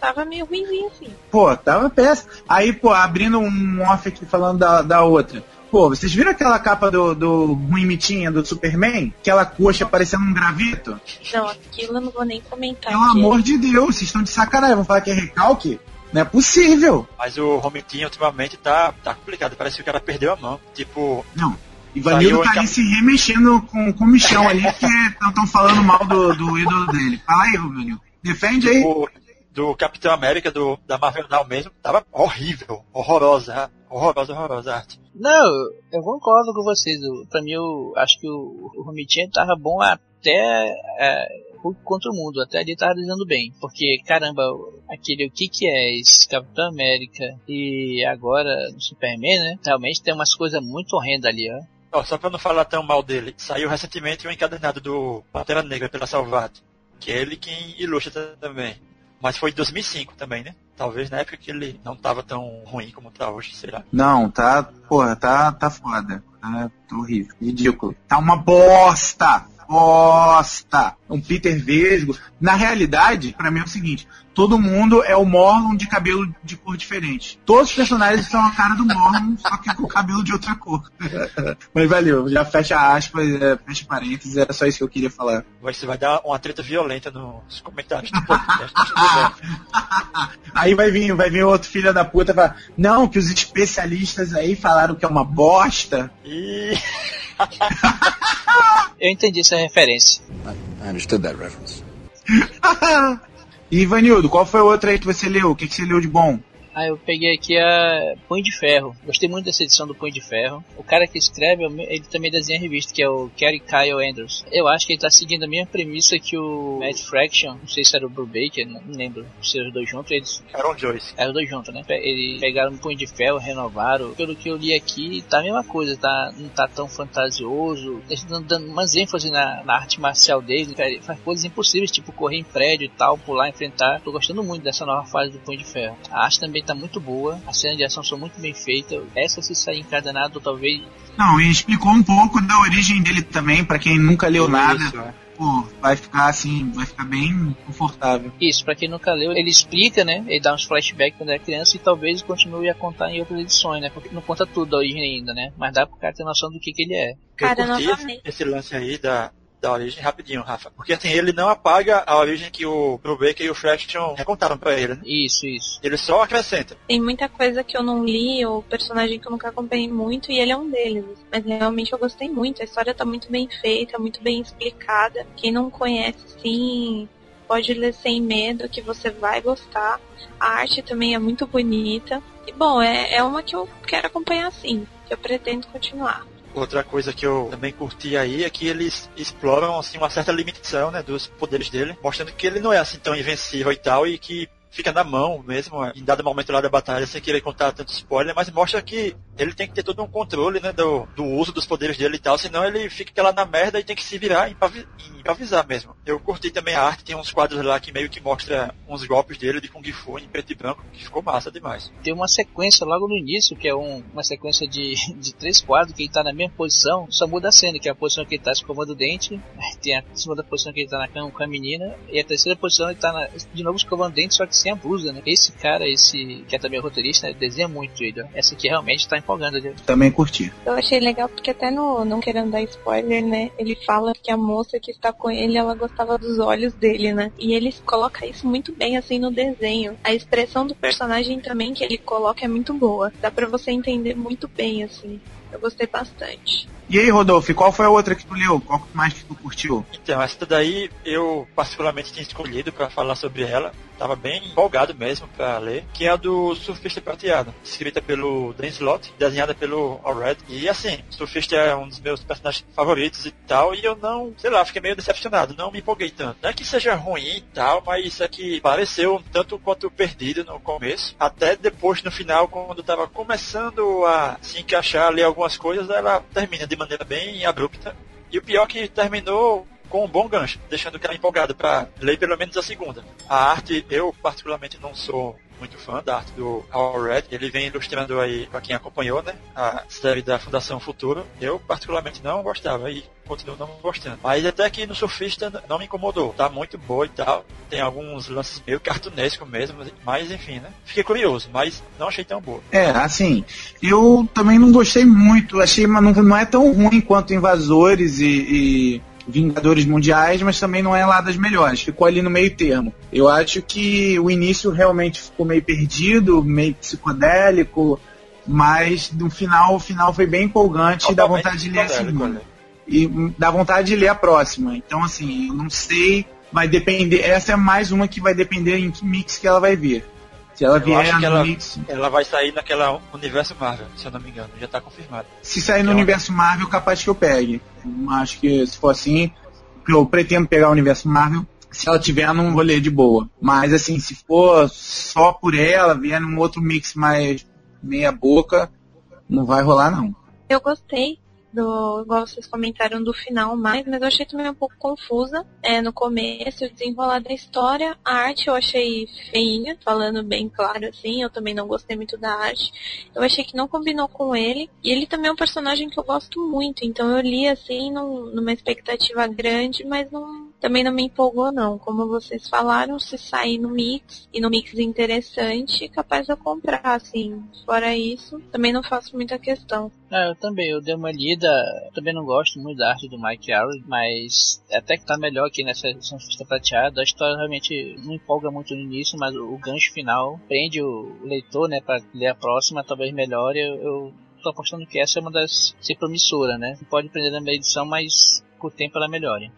tava meio ruimzinha, assim. Pô, tava péssimo. Aí, pô, abrindo um off aqui falando da, da outra. Pô, vocês viram aquela capa do, do Rui Mitinha do Superman? Aquela coxa parecendo um graveto? Não, aquilo eu não vou nem comentar. Pelo aqui. amor de Deus, vocês estão de sacanagem. Vão falar que é recalque? Não é possível. Mas o Romitinho ultimamente tá, tá complicado, parece que o cara perdeu a mão. Tipo, Não. Ivanildo tá ali se remexendo com, com o michão ali, porque estão falando mal do, do ídolo dele. Fala aí, Ivanildo. Defende aí. o do Capitão América, do, da Marvel Now mesmo, tava horrível, horrorosa, horrorosa, horrorosa a arte. Não, eu concordo com vocês. Eu- Pra mim, eu acho que o, o Romitinho tava bom até é, contra o mundo. Até ali tava desenhando bem. Porque, caramba, aquele o que que é esse Capitão América e agora no Superman, né? Realmente tem umas coisas muito horrendas ali, ó. Ó, só pra não falar tão mal dele, saiu recentemente o encadernado do Pantera Negra pela Salvato, que é ele quem ilustra também. Mas foi em 2005 também, né? Talvez na época que ele não tava tão ruim como tá hoje, será? Não, tá, porra, tá, tá foda. Tá horrível, ridículo. Tá uma bosta! Bosta! Um Peter Vesgo. Na realidade, pra mim é o seguinte: todo mundo é o Morlon de cabelo de cor diferente. Todos os personagens são a cara do Morlon, só que com cabelo de outra cor. Mas valeu, já fecha aspas, é, fecha parênteses, era só isso que eu queria falar. Você vai dar uma treta violenta nos comentários do podcast. Aí vai vir, vai vir outro filho da puta e falar, não, que os especialistas aí falaram que é uma bosta. E Eu entendi essa referência. I understood that reference. e Ivanildo, qual foi a outra aí que você leu? O que, que você leu de bom? Ah, eu peguei aqui a Punho de Ferro. Gostei muito dessa edição do Punho de Ferro. O cara que escreve, ele também desenha a revista, que é o Kerry Kyle Andrews. Eu acho que ele tá seguindo a mesma premissa que o Matt Fraction. Não sei se era o Brubaker, não lembro se eram os dois juntos. Eles Aaron Joyce. eram dois juntos, né? Eles pegaram um Punho de Ferro, renovaram. Pelo que eu li aqui, tá a mesma coisa. Tá, não tá tão fantasioso. Eles estão dando umas ênfase na, na arte marcial dele. Ele faz coisas impossíveis, tipo correr em prédio e tal, pular, enfrentar. Tô gostando muito dessa nova fase do Punho de Ferro. A arte também tá muito boa. As cenas de ação são muito bem feitas. Essa se sair encadenado, talvez. Não, e explicou um pouco da origem dele também, pra quem nunca leu nada. Isso, é. Pô, vai ficar assim, vai ficar bem confortável. Isso, pra quem nunca leu, ele explica, né? Ele dá uns flashbacks quando era criança e talvez continue a contar em outras edições, né? Porque não conta tudo da origem ainda, né? Mas dá pro cara ter noção do que, que ele é. Cara, eu curti novamente. esse lance aí da, da origem rapidinho, Rafa. Porque assim, ele não apaga a origem que o Brubaker e o Fraction recontaram pra ele, né? Isso, isso. Ele só acrescenta. Tem muita coisa que eu não li, ou personagem que eu nunca acompanhei muito, e ele é um deles. Mas realmente eu gostei muito. A história tá muito bem feita, muito bem explicada. Quem não conhece, sim, pode ler sem medo, que você vai gostar. A arte também é muito bonita. E bom, é, é uma que eu quero acompanhar sim, que eu pretendo continuar. Outra coisa que eu também curti aí é que eles exploram assim uma certa limitação, né, dos poderes dele, mostrando que ele não é assim tão invencível e tal e que fica na mão mesmo, em dado momento lá da batalha, sem querer contar tanto spoiler, mas mostra que ele tem que ter todo um controle, né, do, do uso dos poderes dele e tal, senão ele fica lá na merda e tem que se virar e improvisar mesmo. Eu curti também a arte, tem uns quadros lá que meio que mostra uns golpes dele de Kung Fu em preto e branco, que ficou massa demais. Tem uma sequência logo no início, que é um, uma sequência de, de três quadros, que ele tá na mesma posição, só muda a cena, que é a posição que ele tá escovando o dente, tem a segunda posição que ele tá na cama com a menina, e a terceira posição ele tá na, de novo escovando o dente, só que sem a blusa, né? Esse cara, esse que é também roteirista, desenha muito ele. Essa aqui realmente tá empolgando ele. Também curti. Eu achei legal porque até no não querendo dar spoiler, né? Ele fala que a moça que está com ele, ela gostava dos olhos dele, né? E ele coloca isso muito bem assim no desenho. A expressão do personagem também que ele coloca é muito boa. Dá para você entender muito bem assim. Eu gostei bastante. E aí, Rodolfo, qual foi a outra que tu leu? Qual mais que tu curtiu? Então, essa daí eu particularmente tinha escolhido para falar sobre ela. Tava bem empolgado mesmo para ler. Que é a do Surfista Prateado. Escrita pelo Dan Slott, desenhada pelo Allred. E assim, Surfista é um dos meus personagens favoritos e tal. E eu não, sei lá, fiquei meio decepcionado. Não me empolguei tanto. Não é que seja ruim e tal, mas isso aqui pareceu um tanto quanto perdido no começo. Até depois, no final, quando tava começando a se encaixar ali algumas coisas, ela termina de maneira bem abrupta. E o pior é que terminou com um bom gancho, deixando o cara empolgado para ler pelo menos a segunda. A arte, eu particularmente não sou muito fã da arte do All Red. Ele vem ilustrando aí, para quem acompanhou, né, a série da Fundação Futuro. Eu, particularmente, não gostava e continuo não gostando. Mas até que no Surfista não me incomodou. Tá muito boa e tal. Tem alguns lances meio cartunesco mesmo, mas enfim, né. Fiquei curioso, mas não achei tão boa. É, assim, eu também não gostei muito. Achei, mas não, não é tão ruim quanto Invasores e, e Vingadores Mundiais, mas também não é lá das melhores. Ficou ali no meio termo. Eu acho que o início realmente ficou meio perdido, meio psicodélico, mas no final, o final foi bem empolgante e dá vontade de ler a segunda. E dá vontade de ler a próxima. Então, assim, eu não sei, vai depender. Essa é mais uma que vai depender em que mix que ela vai vir. Se ela vier acho que no ela, mix. ela vai sair naquela universo Marvel, se eu não me engano, já tá confirmado. Se sair no é universo Marvel, capaz que eu pegue. Acho que se for assim, eu pretendo pegar o universo Marvel. Se ela tiver, vou ler de boa. Mas assim, se for só por ela, vier num outro mix mais meia boca, não vai rolar não. Eu gostei do, igual vocês comentaram do final mais, mas eu achei também um pouco confusa. É, no começo, o desenrolar da história, a arte eu achei feinha, falando bem claro assim, eu também não gostei muito da arte. Eu achei que não combinou com ele, e ele também é um personagem que eu gosto muito, então eu li assim num, numa expectativa grande, mas não, também não me empolgou não. Como vocês falaram, se sair no mix, e no mix interessante, capaz de eu comprar, assim. Fora isso, também não faço muita questão. Ah, eu também, eu dei uma lida, também não gosto muito da arte do Mike Arrow, mas até que tá melhor aqui nessa edição Fista Prateada. A história realmente não empolga muito no início, mas o, gancho final prende o leitor, né, pra ler a próxima, talvez melhore. Eu, eu tô apostando que essa é uma das ser promissora, né? Pode prender na meia edição, mas com o tempo ela melhora.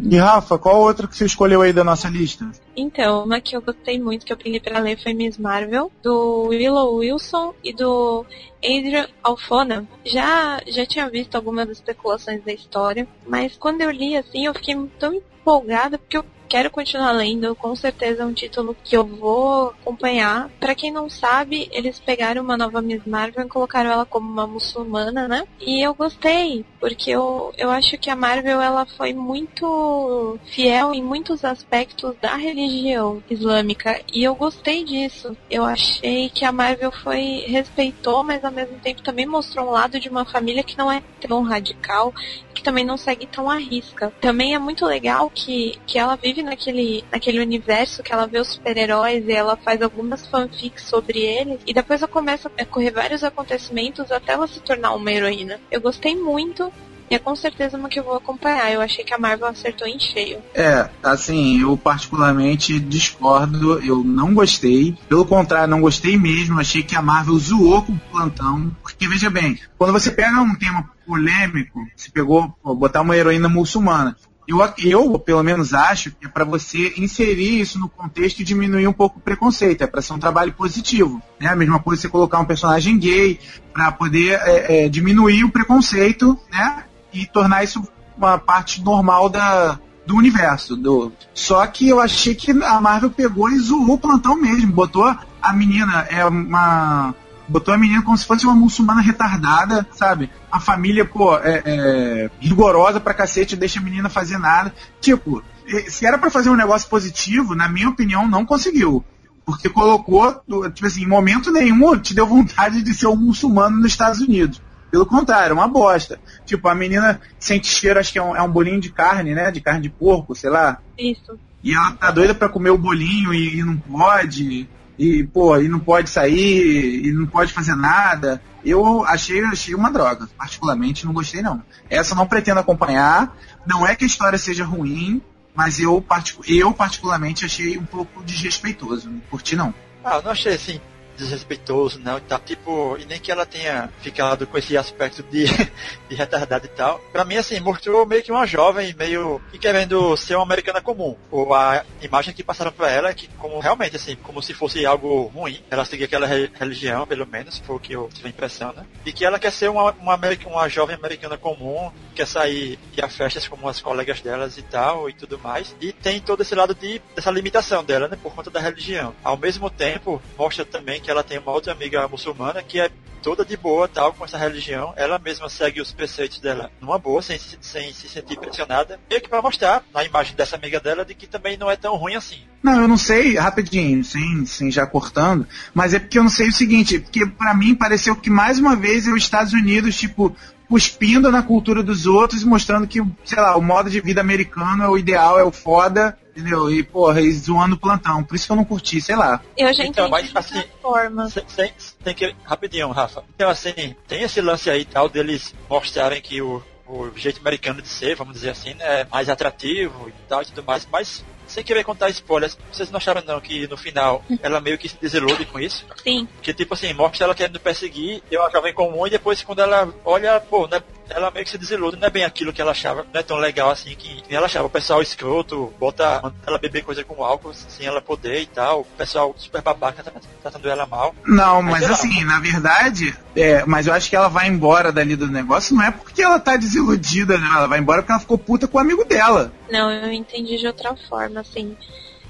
E Rafa, qual outra que você escolheu aí da nossa lista? Então, uma que eu gostei muito, que eu peguei pra ler, foi Miss Marvel, do Willow Wilson e do Adrian Alfona. Já, já tinha visto algumas especulações da história, mas quando eu li assim, eu fiquei tão empolgada, porque eu quero continuar lendo, com certeza é um título que eu vou acompanhar. Pra quem não sabe, eles pegaram uma nova Miss Marvel e colocaram ela como uma muçulmana, né? E eu gostei, porque eu, eu acho que a Marvel ela foi muito fiel em muitos aspectos da religião islâmica e eu gostei disso. Eu achei que a Marvel foi respeitou, mas ao mesmo tempo também mostrou um lado de uma família que não é tão radical, que também não segue tão à risca. Também é muito legal que, que ela vive naquele, naquele universo que ela vê os super-heróis e ela faz algumas fanfics sobre eles e depois ela começa a correr vários acontecimentos até ela se tornar uma heroína. Eu gostei muito e é com certeza uma que eu vou acompanhar. Eu achei que a Marvel acertou em cheio. É, assim, eu particularmente discordo, eu não gostei. Pelo contrário, não gostei mesmo. Achei que a Marvel zoou com o plantão. Porque, veja bem, quando você pega um tema polêmico, se pegou, botar uma heroína muçulmana. Eu, eu, pelo menos, acho que é para você inserir isso no contexto e diminuir um pouco o preconceito. É para ser um trabalho positivo. Né? A mesma coisa você colocar um personagem gay para poder é, é, diminuir o preconceito, né? E tornar isso uma parte normal da, do universo. Do... Só que eu achei que a Marvel pegou e zoou o plantão mesmo. Botou a menina, é uma Botou a menina como se fosse uma muçulmana retardada, sabe? A família, pô, é, é rigorosa pra cacete, deixa a menina fazer nada. Tipo, se era para fazer um negócio positivo, na minha opinião, não conseguiu. Porque colocou, tipo assim, em momento nenhum te deu vontade de ser um muçulmano nos Estados Unidos. Pelo contrário, uma bosta. Tipo, a menina sente cheiro, acho que é um, é um bolinho de carne, né? De carne de porco, sei lá. Isso. E ela tá doida pra comer o bolinho e, e não pode. E, pô, e não pode sair, e não pode fazer nada. Eu achei, achei uma droga. Particularmente, não gostei, não. Essa eu não pretendo acompanhar. Não é que a história seja ruim, mas eu, eu particularmente achei um pouco desrespeitoso. Não curti, não. Ah, eu não achei assim desrespeitoso, não, e tal. Tipo, e nem que ela tenha ficado com esse aspecto de, de retardado e tal. Pra mim, assim, mostrou meio que uma jovem, meio que querendo ser uma americana comum. Ou a imagem que passaram pra ela é que, como realmente, assim, como se fosse algo ruim, ela seguia aquela religião, pelo menos, foi o que eu tive a impressão, né? E que ela quer ser uma, uma, uma jovem americana comum, quer sair e a festas como as colegas delas e tal, e tudo mais. E tem todo esse lado de, dessa limitação dela, né, por conta da religião. Ao mesmo tempo, mostra também que que ela tem uma outra amiga muçulmana que é toda de boa, tal, com essa religião. Ela mesma segue os preceitos dela numa boa, sem, sem se sentir pressionada. Meio que pra mostrar, na imagem dessa amiga dela, de que também não é tão ruim assim. Não, eu não sei, rapidinho, sem, sem já cortando, mas é porque eu não sei o seguinte, porque para mim pareceu que mais uma vez os Estados Unidos, tipo, cuspindo na cultura dos outros e mostrando que, sei lá, o modo de vida americano é o ideal, é o foda, entendeu? E, porra, e zoando o plantão. Por isso que eu não curti, sei lá. Eu já então, entendi mas, assim, forma. Sem, tem que. Rapidinho, Rafa. Então, assim, tem esse lance aí tal deles mostrarem que o, o jeito americano de ser, vamos dizer assim, né, é mais atrativo e tal e tudo mais, mas sem querer contar spoilers, vocês não acharam não que no final ela meio que se desilude com isso? Sim. Que tipo assim, mostra ela querendo perseguir, eu acabei comum e depois quando ela olha, pô, né, ela meio que se desilude, não é bem aquilo que ela achava, não é tão legal assim que ela achava. O pessoal escroto, bota ela beber coisa com álcool sem ela poder e tal, o pessoal super babaca tá tratando ela mal. Não, mas, mas assim, na verdade, é, mas eu acho que ela vai embora dali do negócio, não é porque ela tá desiludida, né? Ela vai embora porque ela ficou puta com o amigo dela. Não, eu entendi de outra forma, assim.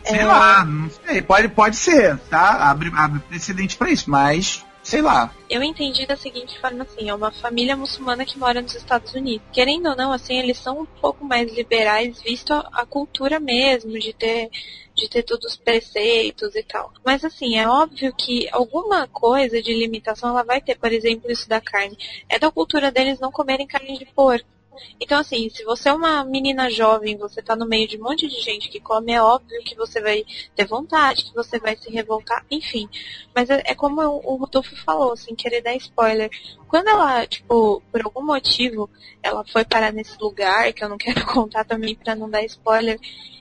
Sei é... lá, não sei, pode, pode ser, tá? Abre, abre precedente pra isso, mas sei lá. Eu entendi da seguinte forma assim, é uma família muçulmana que mora nos Estados Unidos. Querendo ou não, assim, eles são um pouco mais liberais, visto a, a cultura mesmo, de ter de ter todos os preceitos e tal. Mas assim, é óbvio que alguma coisa de limitação ela vai ter, por exemplo, isso da carne. É da cultura deles não comerem carne de porco. Então, assim, se você é uma menina jovem, você tá no meio de um monte de gente que come, é óbvio que você vai ter vontade, que você vai se revoltar, enfim. Mas é, é como o Rodolfo falou, sem assim, querer dar spoiler. Quando ela, tipo, por algum motivo, ela foi parar nesse lugar, que eu não quero contar também pra não dar spoiler,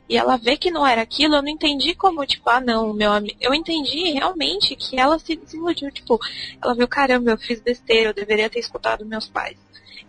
e ela vê que não era aquilo, eu não entendi como, tipo, ah não, meu amigo. Eu entendi realmente que ela se desiludiu, tipo, ela viu, caramba, eu fiz besteira, eu deveria ter escutado meus pais.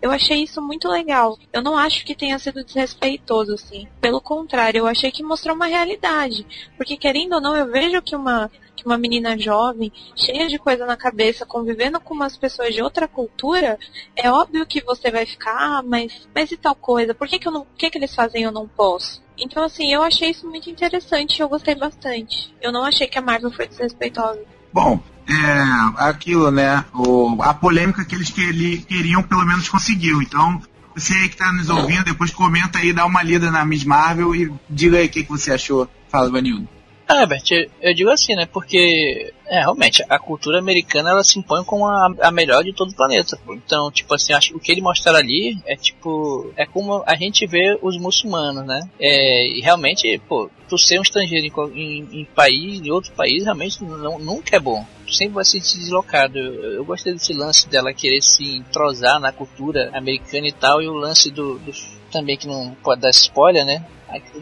Eu achei isso muito legal. Eu não acho que tenha sido desrespeitoso, assim. Pelo contrário, eu achei que mostrou uma realidade. Porque, querendo ou não, eu vejo que uma, que uma menina jovem, cheia de coisa na cabeça, convivendo com umas pessoas de outra cultura, é óbvio que você vai ficar, ah, mas, mas e tal coisa? Por que, que, eu não, que, que eles fazem eu não posso? Então, assim, eu achei isso muito interessante eu gostei bastante. Eu não achei que a Marvel foi desrespeitosa. Bom, é, aquilo, né? O, a polêmica que eles queriam, pelo menos conseguiu. Então, você aí que está nos ouvindo, depois comenta aí, dá uma lida na Miss Marvel e diga aí o que, que você achou. Fala, Vanildo. Ah, Bert, eu digo assim, né? Porque, é, realmente, a cultura americana ela se impõe como a, a melhor de todo o planeta. Pô. Então, tipo assim, acho que o que ele mostrar ali é tipo. É como a gente vê os muçulmanos, né? É, e realmente, pô, tu ser um estrangeiro em, em, em país, outro país, realmente não, nunca é bom sempre vai se sentir deslocado. Eu, eu, gostei desse lance dela querer se entrosar na cultura americana e tal, e o lance do, do também que não pode dar spoiler, né?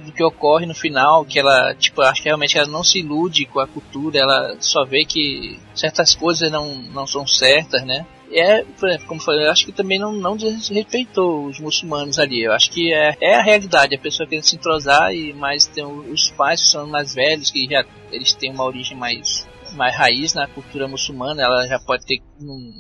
do que ocorre no final, que ela, tipo, acho que realmente ela não se ilude com a cultura, ela só vê que certas coisas não, não são certas, né? É, por exemplo, como eu falei, eu acho que também não, não desrespeitou os muçulmanos ali. Eu acho que é, é a realidade, a pessoa querendo se entrosar e mais tem os pais que são mais velhos, que já eles têm uma origem mais mais raiz na cultura muçulmana, ela já pode ter.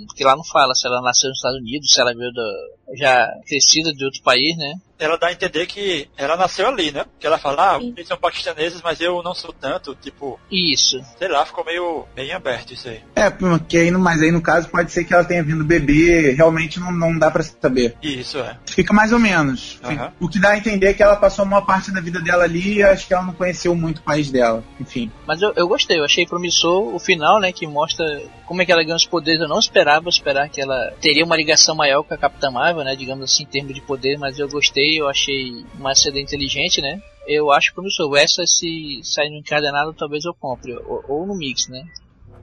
Porque lá não fala se ela nasceu nos Estados Unidos, se ela veio da, já crescida de outro país, né? Ela dá a entender que ela nasceu ali, né? Que ela fala, ah, eles são paquistaneses, mas eu não sou tanto, tipo, Isso. sei lá, ficou meio bem aberto isso aí. É, porque aí, no- mas aí no caso pode ser que ela tenha vindo beber, realmente não, não dá pra saber. Isso é. Fica mais ou menos. Aham. O que dá a entender é que ela passou uma parte da vida dela ali e acho que ela não conheceu muito o país dela. Enfim. Mas eu, eu gostei, eu achei promissor o final, né? Que mostra como é que ela ganha os poderes. Eu não esperava esperar que ela teria uma ligação maior com a Capitã Marvel, né? Digamos assim, em termos de poder, mas eu gostei, eu achei uma cena inteligente, né? Eu acho promissor. Essa, se sair no encadenado, talvez eu compre. Ou, ou no mix, né?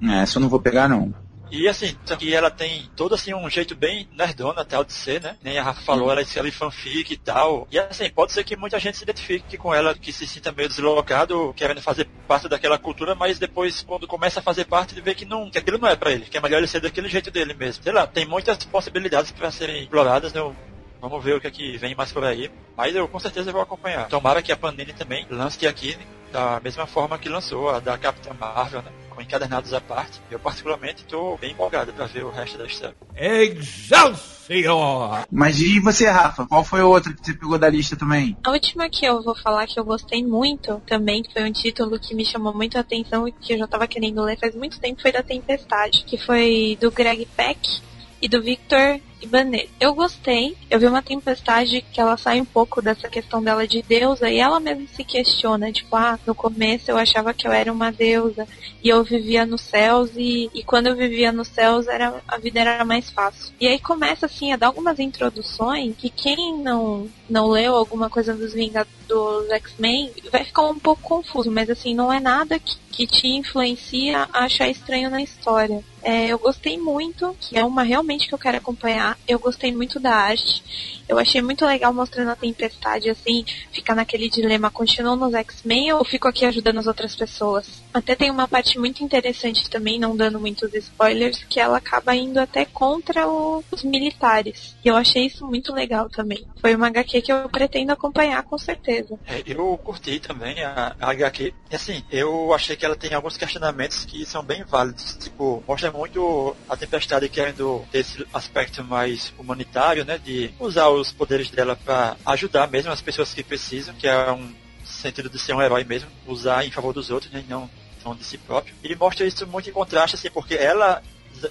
É, essa eu não vou pegar não. E assim, que ela tem todo assim um jeito bem nerdona tal de ser, né? Nem a Rafa falou, ela escreve fanfic e tal. E assim, pode ser que muita gente se identifique com ela, que se sinta meio deslocado, querendo fazer parte daquela cultura, mas depois, quando começa a fazer parte, ele vê que não, que aquilo não é pra ele, que é melhor ele ser daquele jeito dele mesmo. Sei lá, tem muitas possibilidades para serem exploradas, né? Vamos ver o que é que vem mais por aí. Mas eu com certeza vou acompanhar. Tomara que a Panini também lance aqui da mesma forma que lançou a da Capitã Marvel, né? Com encadernados à parte. Eu particularmente estou bem empolgado para ver o resto da história. Excelsior! Mas e você, Rafa? Qual foi a outra que você pegou da lista também? A última que eu vou falar que eu gostei muito também, que foi um título que me chamou muito a atenção e que eu já tava querendo ler faz muito tempo, foi da Tempestade, que foi do Greg Peck e do Victor Ibanez. Eu gostei, eu vi uma tempestade que ela sai um pouco dessa questão dela de deusa e ela mesma se questiona, tipo, ah, no começo eu achava que eu era uma deusa e eu vivia nos céus e, e quando eu vivia nos céus era, a vida era mais fácil. E aí começa assim a dar algumas introduções que quem não, não leu alguma coisa dos Vingadores dos X-Men vai ficar um pouco confuso, mas assim, não é nada que, que te influencia a achar estranho na história. É, eu gostei muito, que é uma realmente que eu quero acompanhar. Eu gostei muito da arte. Eu achei muito legal mostrando a tempestade assim, ficar naquele dilema, continuo nos X-Men ou fico aqui ajudando as outras pessoas? Até tem uma parte muito interessante também, não dando muitos spoilers, que ela acaba indo até contra os militares. E eu achei isso muito legal também. Foi uma HQ que eu pretendo acompanhar com certeza. É, eu curti também a, a HQ. Assim, eu achei que ela tem alguns questionamentos que são bem válidos. Tipo, mostra muito a Tempestade querendo ter esse aspecto mais humanitário, né? De usar os poderes dela para ajudar mesmo as pessoas que precisam, que é um sentido de ser um herói mesmo, usar em favor dos outros, né? E não, de si próprio. Ele mostra isso muito em contraste, assim, porque ela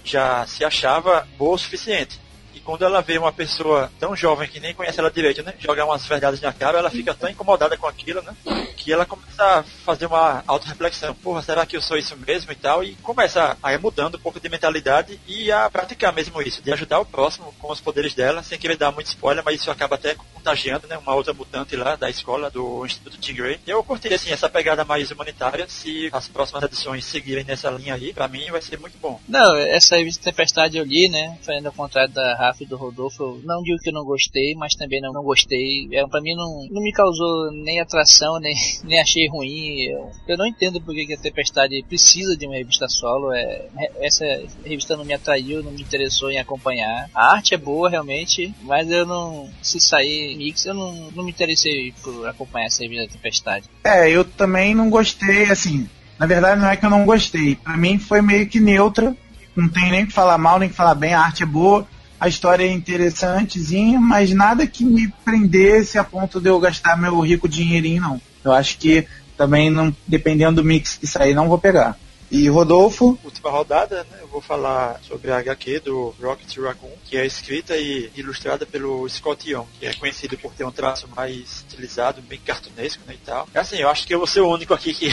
já se achava boa o suficiente. E quando ela vê uma pessoa tão jovem que nem conhece ela direito, né? Jogar umas verdades na cara, ela fica tão incomodada com aquilo, né? Que ela começa a fazer uma auto-reflexão. Porra, será que eu sou isso mesmo e tal? E começa a ir mudando um pouco de mentalidade e a praticar mesmo isso, de ajudar o próximo com os poderes dela, sem querer dar muito spoiler, mas isso acaba até contagiando, né? Uma outra mutante lá da escola, do Instituto. E eu curti, assim, essa pegada mais humanitária. Se as próximas edições seguirem nessa linha aí, pra mim vai ser muito bom. Não, essa revista Tempestade eu li, né? Fazendo ao contrário da Rafa e do Rodolfo. Eu não digo que eu não gostei, mas também não, não gostei. É, pra mim não, não me causou nem atração, nem, nem achei ruim. Eu, eu não entendo por que a Tempestade precisa de uma revista solo. É, essa revista não me atraiu, não me interessou em acompanhar. A arte é boa realmente, mas eu não. Se sair mix, eu não, não me interessei por acompanhar essa revista Tempestade. É, eu também não gostei, assim. Na verdade, não é que eu não gostei. Pra mim foi meio que neutra. Não tem nem que falar mal, nem que falar bem. A arte é boa, a história é interessantezinha, mas nada que me prendesse a ponto de eu gastar meu rico dinheirinho, não. Eu acho que também, não, dependendo do mix que sair, não vou pegar. E Rodolfo, última rodada, né, eu vou falar sobre a HQ do Rocket Raccoon, que é escrita e ilustrada pelo Scott Young, que é conhecido por ter um traço mais estilizado, bem cartunesco né, e tal. Assim, eu acho que eu vou ser o único aqui que,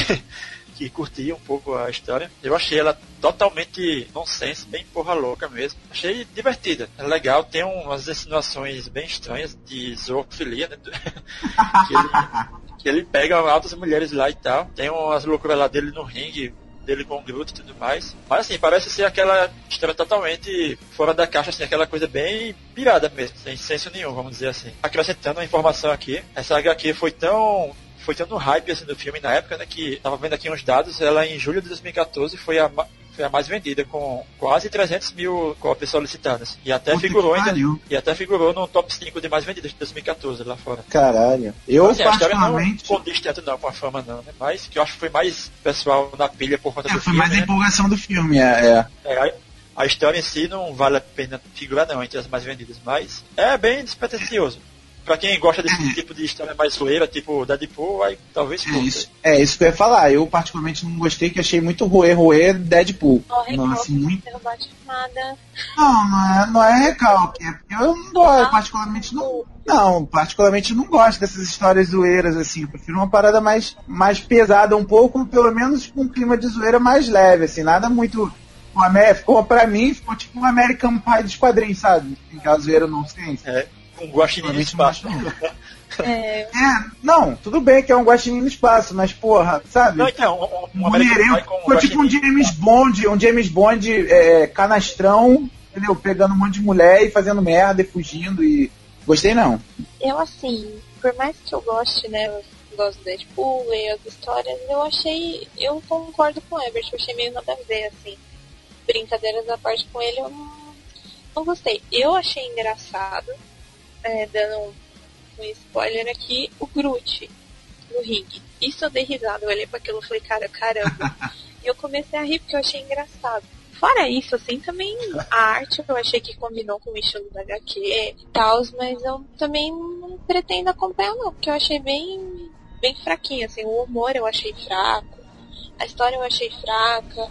que curti um pouco a história. Eu achei ela totalmente nonsense, bem porra louca mesmo. Achei divertida, é legal, tem umas insinuações bem estranhas de zoofilia, né, que, ele, que ele pega altas mulheres lá e tal. Tem umas loucuras lá dele no ringue, dele com o Groot e tudo mais. Mas assim, parece ser aquela história totalmente fora da caixa, assim, aquela coisa bem pirada mesmo, sem senso nenhum, vamos dizer assim. Acrescentando uma informação aqui, essa HQ foi tão foi tendo hype assim do filme na época, né, que tava vendo aqui uns dados, ela em julho de 2014 foi a, foi a mais vendida, com quase 300 mil cópias solicitadas. E até Puta figurou ainda, e até figurou no top 5 de mais vendidas de 2014 lá fora. caralho. Eu, Assim, história não particularmente. condiz tanto não com a fama não, né? Mas que eu acho que foi mais pessoal na pilha por conta É, do foi filme, mais a né? empolgação do filme, é. é. É, aí, A história em si não vale a pena figurar não entre as mais vendidas, mas é bem despretensioso. Pra quem gosta desse tipo de história mais zoeira, tipo Deadpool, aí talvez É isso, é isso que eu ia falar. Eu particularmente não gostei, que achei muito roer, roer Deadpool. Ó, Não, assim, muito... não não, não é, não é recalque. É porque eu não gosto, particularmente não. Não, particularmente não gosto dessas histórias zoeiras, assim. Eu prefiro uma parada mais, mais pesada um pouco, pelo menos com um clima de zoeira mais leve, assim. Nada muito. O Amé- ficou, pra mim, ficou tipo um American Pie dos quadrinhos, sabe? Aquela zoeira não sei. É, com guaxinim no espaço. É, É, não, tudo bem que é um guaxinim no espaço, mas porra, sabe? Não, então, um, um, um Mulherengo, ficou tipo um. James Bond, um James Bond é, canastrão, entendeu? Pegando um monte de mulher e fazendo merda e fugindo e. Gostei não. eu assim, por mais que eu goste, né, eu gosto do Deadpool e as histórias, eu achei, eu concordo com o Ebert, eu achei meio nada a ver, assim. Brincadeiras à parte com ele, eu não, não gostei. Eu achei engraçado, é, dando um, um spoiler aqui, o Groot no ringue. Isso eu dei risada, eu olhei pra aquilo e falei, cara, caramba. e eu comecei a rir porque eu achei engraçado. Fora isso, assim, também a arte eu achei que combinou com o estilo da HQ e tal, mas eu também não pretendo acompanhar não, porque eu achei bem, bem fraquinho, assim, o humor eu achei fraco, a história eu achei fraca,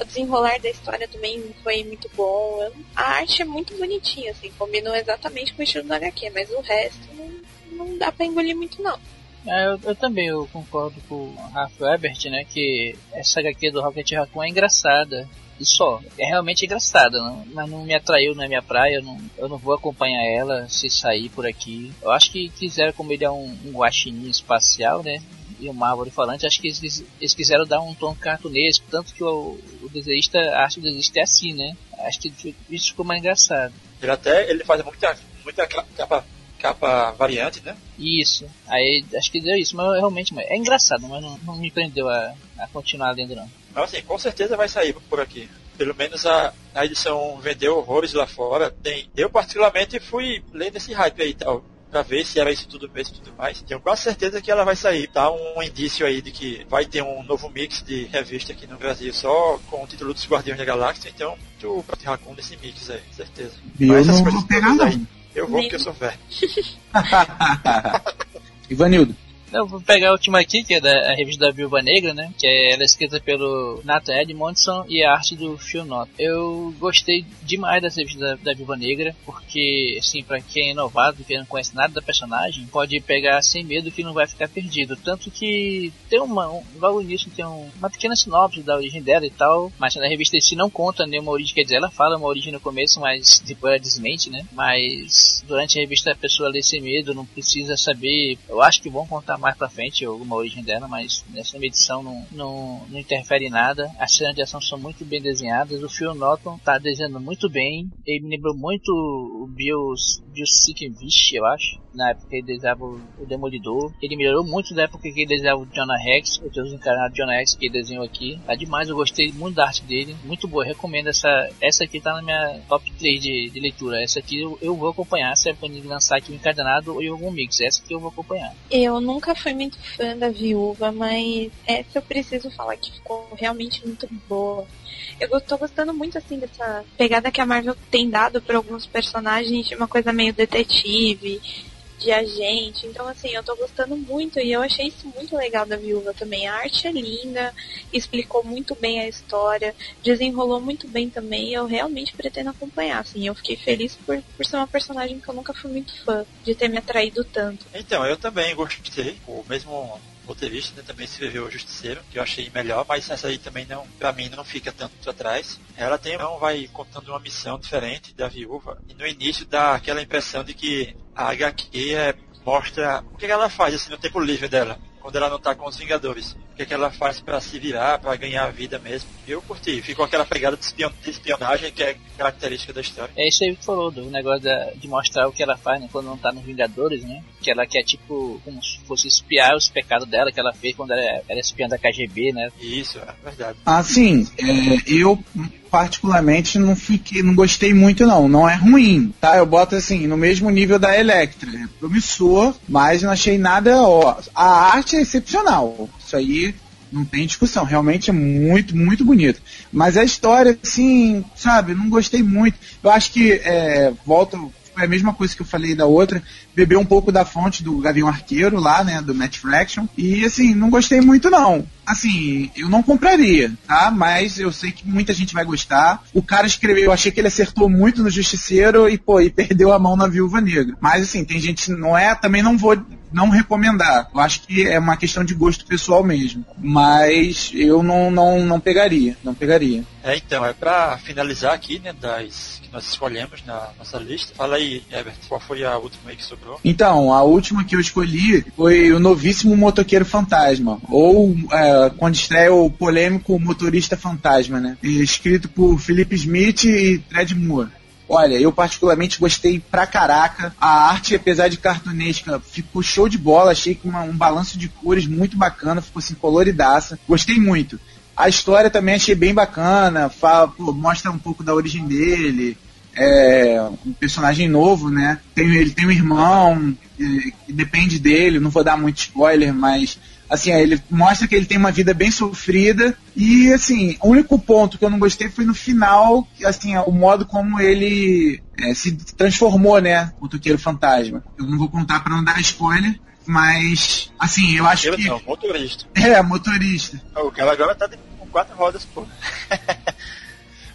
o desenrolar da história também foi muito bom. A arte é muito bonitinha, assim, combinou exatamente com o estilo da HQ, mas o resto não, não dá pra engolir muito não. É, eu, eu também eu concordo com o Rafa Ebert, né? Que essa HQ do Rocket Raccoon é engraçada. E só, é realmente engraçada, mas não me atraiu na minha praia, não, eu não vou acompanhar ela se sair por aqui. Eu acho que quiseram, como ele é um, um guaxinim espacial, né? E uma árvore falante, acho que eles, eles quiseram dar um tom cartunesco, tanto que o, o desenhista, a arte do desenhista é assim, né? Acho que isso ficou mais engraçado. Ele até ele faz muita, muita capa, capa variante, né? Isso. Aí acho que deu isso, mas realmente é engraçado, mas não, não me prendeu a, a continuar lendo não. Mas assim, com certeza vai sair por aqui. Pelo menos a, a edição vendeu horrores lá fora. Tem, eu particularmente fui lendo esse hype aí e tal. Pra ver se era isso tudo mesmo e tudo mais. Tenho quase certeza que ela vai sair. Tá um indício aí de que vai ter um novo mix de revista aqui no Brasil só com o título dos Guardiões da Galáxia. Então, tu Prato Raccoon nesse mix aí, certeza. Eu Mas essas não coisas vou pegar não. aí, Eu vou Nem- porque eu sou velho. Ivanildo. Eu vou pegar a última aqui, que é da revista da Viúva Negra, né? Que é, ela é escrita pelo Nathan Edmondson e a arte do Phil Knott. Eu gostei demais dessa revista da, da Viúva Negra, porque, assim, pra quem é novato, que não conhece nada da personagem, pode pegar sem medo que não vai ficar perdido. Tanto que tem uma, um, logo início tem um- uma pequena sinopse da origem dela e tal, mas na revista em si não conta nenhuma origem, quer dizer, ela fala uma origem no começo, mas depois ela desmente, né? Mas durante a revista a pessoa lê sem medo, não precisa saber. Eu acho que vão contar mais pra frente alguma origem dela, mas nessa edição não, não, não interfere em nada. As cenas de ação são muito bem desenhadas. O Phil Norton tá desenhando muito bem. Ele me lembrou muito o Bill, Bill Sienkiewicz, eu acho. Na época ele desenhava o Demolidor. Ele melhorou muito da época que ele desenhava o Jonah Rex, o Deus encarnado Jonah Rex que ele desenhou aqui. Tá demais, eu gostei muito da arte dele. Muito boa, eu recomendo essa. Essa aqui tá na minha top 3 de, de leitura. Essa aqui eu, eu vou acompanhar. Se pra ele lançar aqui o encadenado ou em algum mix. Essa aqui eu vou acompanhar. Eu nunca fui muito fã da viúva, mas essa eu preciso falar que ficou realmente muito boa. Eu tô gostando muito assim dessa pegada que a Marvel tem dado para alguns personagens de uma coisa meio detetive, de agente. Então assim, eu tô gostando muito e eu achei isso muito legal da viúva também. A arte é linda, explicou muito bem a história, desenrolou muito bem também. Eu realmente pretendo acompanhar, assim. Eu fiquei feliz por, por ser uma personagem que eu nunca fui muito fã, de ter me atraído tanto. Então, eu também gostei. O mesmo roteirista né, também escreveu o Justiceiro, que eu achei melhor, mas essa aí também não, pra mim, não fica tanto atrás. Ela tem, então, vai contando uma missão diferente da viúva. E no início dá aquela impressão de que a HQ é, mostra o que ela faz assim, no tempo livre dela. Quando ela não tá com os Vingadores. O que, que ela faz pra se virar, pra ganhar a vida mesmo. Eu curti. Ficou aquela pegada de espion- de espionagem que é característica da história. É isso aí que falou, do negócio da- de mostrar o que ela faz né, quando não tá nos Vingadores, né? Que ela quer, tipo, como se fosse espiar os pecados dela que ela fez quando ela era espiã da KGB, né? Isso, é verdade. Assim, é, eu particularmente não fiquei, não gostei muito não. Não é ruim, tá? Eu boto assim no mesmo nível da Electra. É promissor, mas não achei nada. Ó, a arte é excepcional. Isso aí Não tem discussão, realmente é muito, muito bonito. Mas a história, assim, sabe, não gostei muito. Eu acho que, é, volto, foi a mesma coisa que eu falei da outra, beber um pouco da fonte do Gavião Arqueiro lá, né, do Matt Fraction. E, assim, não gostei muito não. Assim, eu não compraria, tá? Mas eu sei que muita gente vai gostar. O cara escreveu, eu achei que ele acertou muito no Justiceiro e, pô, e perdeu a mão na Viúva Negra. Mas, assim, tem gente, não é, também não vou não recomendar. Eu acho que é uma questão de gosto pessoal mesmo. Mas eu não, não, não pegaria. Não pegaria. É, então, é pra finalizar aqui, né, das que nós escolhemos na nossa lista. Fala aí, Herbert, qual foi a última aí que sobrou? Então, a última que eu escolhi foi o novíssimo Motoqueiro Fantasma. Ou é, quando estreia o polêmico Motorista Fantasma, né? Escrito por Felipe Smith e Fred Moore. Olha, eu particularmente gostei pra caraca. A arte, apesar de cartunesca, ficou show de bola. Achei que um balanço de cores muito bacana, ficou assim coloridaça. Gostei muito. A história também achei bem bacana, fala, pô, mostra um pouco da origem dele. É um personagem novo, né? Tem, ele tem um irmão que, que depende dele, não vou dar muito spoiler, mas assim, ele mostra que ele tem uma vida bem sofrida e assim, o único ponto que eu não gostei foi no final, assim, o modo como ele é, se transformou, né, o Toqueiro Fantasma. Eu não vou contar para não dar spoiler, mas assim, eu acho que não, motorista. é motorista. O cara agora tá com quatro rodas, pô.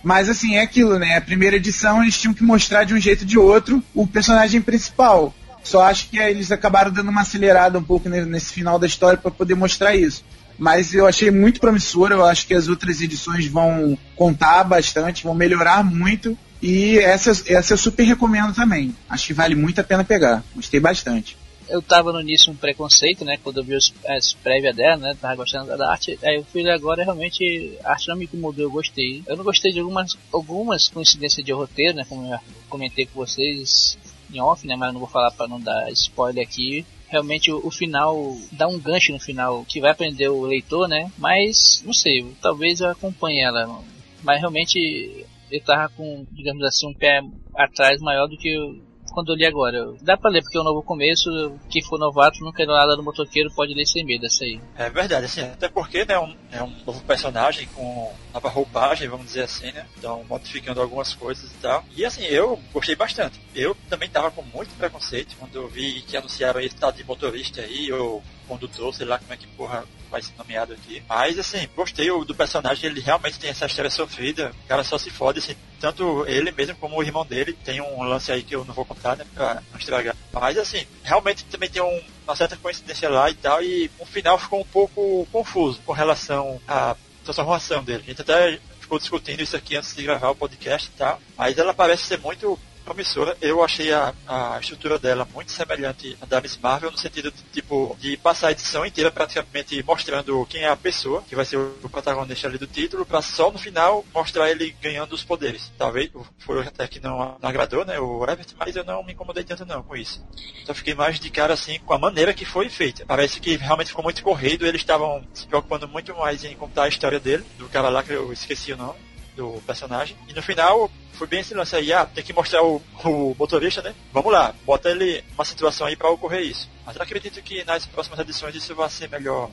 Mas assim, é aquilo, né? A primeira edição eles tinham que mostrar de um jeito ou de outro o personagem principal. Só acho que eles acabaram dando uma acelerada um pouco ne- nesse final da história para poder mostrar isso. Mas eu achei muito promissor, eu acho que as outras edições vão contar bastante, vão melhorar muito. E essa, essa eu super recomendo também. Acho que vale muito a pena pegar. Gostei bastante. Eu tava no início um preconceito, né? Quando eu vi as prévias dela, né? Tava gostando da arte. Aí eu fui agora e realmente a arte não me incomodou, eu gostei. Eu não gostei de algumas, algumas coincidências de roteiro, né? Como eu comentei com vocês em off, né? Mas não vou falar pra não dar spoiler aqui. Realmente o, o final dá um gancho no final que vai prender o leitor, né? Mas não sei, talvez eu acompanhe ela. Mas realmente eu tava com, digamos assim, um pé atrás maior do que quando eu li agora. Dá pra ler, porque é um novo começo. Quem for novato, nunca leu nada do motoqueiro, pode ler sem medo, essa aí. É verdade, assim, até porque né, um, é um novo personagem com nova roupagem, vamos dizer assim, né? Então, modificando algumas coisas e tal. E assim, eu gostei bastante. Eu também tava com muito preconceito quando eu vi que anunciaram esse tal de motorista aí, ou condutor, sei lá como é que porra vai ser nomeado aqui. Mas assim, gostei do personagem, ele realmente tem essa história sofrida, o cara só se fode, assim, tanto ele mesmo como o irmão dele, tem um lance aí que eu não vou contar, né, pra não estragar. Mas assim, realmente também tem um- uma certa coincidência lá e tal, e o final ficou um pouco confuso com relação à transformação dele. A gente até ficou discutindo isso aqui antes de gravar o podcast e tal, mas ela parece ser muito promissora. Eu achei a, a estrutura dela muito semelhante à da Miss Marvel, no sentido de, tipo, de passar a edição inteira praticamente mostrando quem é a pessoa, que vai ser o protagonista ali do título, pra só no final mostrar ele ganhando os poderes. Talvez foi até que não, não agradou, né, o Everett, mas eu não me incomodei tanto não com isso. Só fiquei mais de cara assim com a maneira que foi feita. Parece que realmente ficou muito corrido, eles estavam se preocupando muito mais em contar a história dele, do cara lá que eu esqueci o nome do personagem. E no final foi bem esse lance aí, ah, tem que mostrar o, o motorista, né? Vamos lá, bota ele numa situação aí pra ocorrer isso. Mas eu acredito que nas próximas edições isso vai ser melhor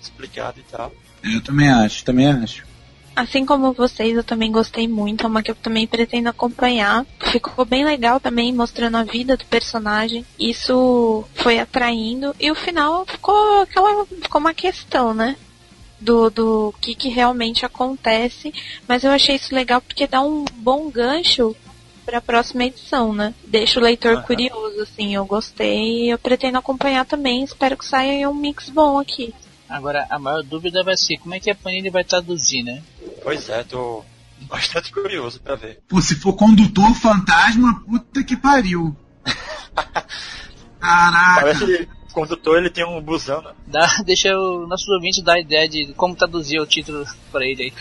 explicado e tal. Eu também acho, também acho. Assim como vocês, eu também gostei muito. É uma que eu também pretendo acompanhar. Ficou bem legal também, mostrando a vida do personagem. Isso foi atraindo. E o final ficou aquela. ficou uma questão, né? Do, do que, que realmente acontece. Mas eu achei isso legal porque dá um bom gancho pra próxima edição, né? Deixa o leitor Aham. curioso, assim. Eu gostei e eu pretendo acompanhar também. Espero que saia um mix bom aqui. Agora, a maior dúvida vai ser como é que a Panini vai traduzir, né? Pois é, tô bastante curioso pra ver. Pô, se for condutor fantasma, puta que pariu. Caraca. Parece condutor ele tem um busão, né? Dá, deixa o nossos ouvintes dar a ideia de como traduzir o título pra ele aí.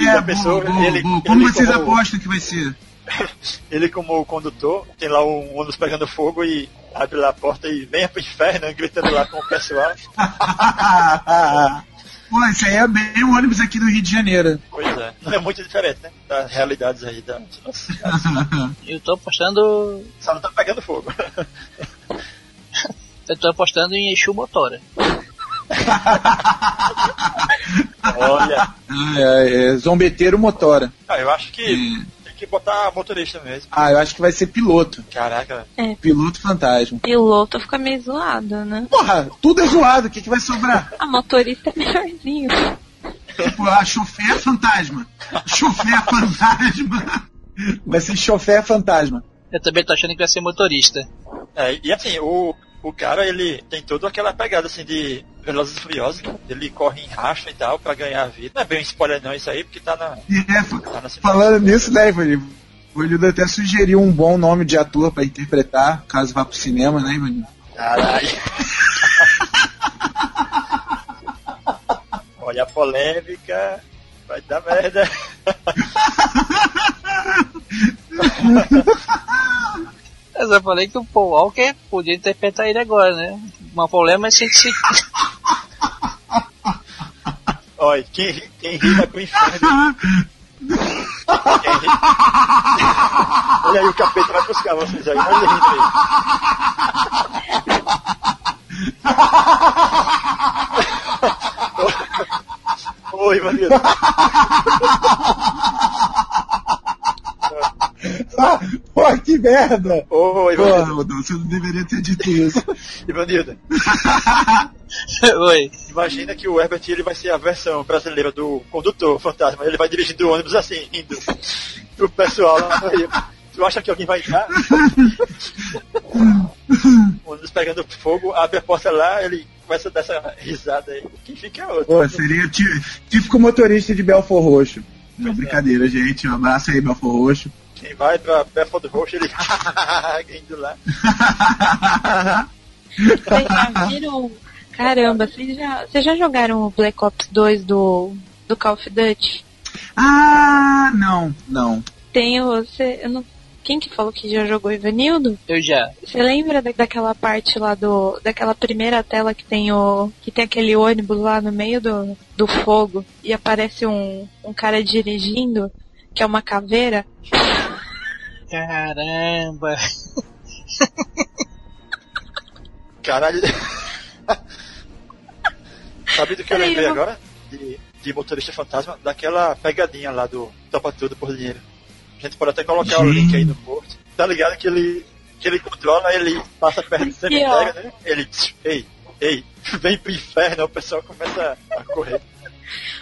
É, pensou? boa, Ele- boa. Como ele vocês como- apostam que vai ser? Ele como condutor, tem lá um ônibus pegando fogo e abre lá a porta e venha pro inferno, gritando lá com o pessoal. Pô, isso aí é bem o ônibus aqui do Rio de Janeiro. Pois é, não é muito diferente, né? Das realidades aí da nossa cidade. Eu tô apostando. Só não tá pegando fogo. Eu tô apostando em Exu Motora. Olha, Ah, é, é zombeteiro motora. ah, eu acho que Hum. tem que botar motorista mesmo. Ah, eu acho que vai ser piloto. Caraca, Piloto fantasma. Piloto fica meio zoado, né? Porra, tudo é zoado, o que, que vai sobrar? A motorista é melhorzinho. Tipo, a chofer fantasma. Chofer fantasma. Vai ser chofer fantasma. Eu também tô achando que vai ser motorista. É, e assim, o, o cara, ele tem toda aquela pegada assim de Velozes e Furiosos, ele corre em racha e tal pra ganhar a vida. Não é bem um spoiler não isso aí, porque tá na... É, Tá na falando nisso, né, Ivanildo? O Ivanildo até sugeriu um bom nome de ator pra interpretar, caso vá pro cinema, né, Ivanildo? Caralho. Olha a polêmica, vai dar merda. Eu falei que o Paul Walker podia interpretar ele agora, né? Uma problema é se a gente se... Olha, quem, ri- quem rima com o inferno. Ri... Olha aí, o capeta vai buscar vocês aí. Olha rindo aí. Oi, Ivanildo. Ah, pô, que merda! Oi, Porra, Ivanildo. Você não deveria ter dito isso. Ivanildo, Oi. imagina que o Herbert ele vai ser a versão brasileira do condutor fantasma. Ele vai dirigindo o ônibus assim, indo pro pessoal lá no. Tu acha que alguém vai entrar? o ônibus pegando fogo, abre a porta lá, ele começa a dar essa risada aí. Quem fica é outro. Pô, seria tí- típico motorista de Belfor Roxo. Não, é. brincadeira, gente. Um abraço aí, Belfor Roxo. Quem vai pra Belfort Roxo, ele indo lá. Vocês já viram? Caramba, vocês já, vocês já jogaram o Black Ops 2 do, do Call of Duty? ah, não, não. Tem o. Você, eu não, quem que falou que já jogou Ivanildo? Eu já. Você lembra da, daquela parte lá do. daquela primeira tela que tem o. que tem aquele ônibus lá no meio do, do fogo e aparece um, um cara dirigindo, que é uma caveira? Caramba. Caralho. Sabe do que eu lembrei agora? De, de motorista fantasma, daquela pegadinha lá do Topa Tudo por Dinheiro. A gente pode até colocar o link aí no post. Tá ligado que ele, que ele controla, ele passa perto do cemitério, né? Ele, ei, ei, vem pro inferno, o pessoal começa a correr.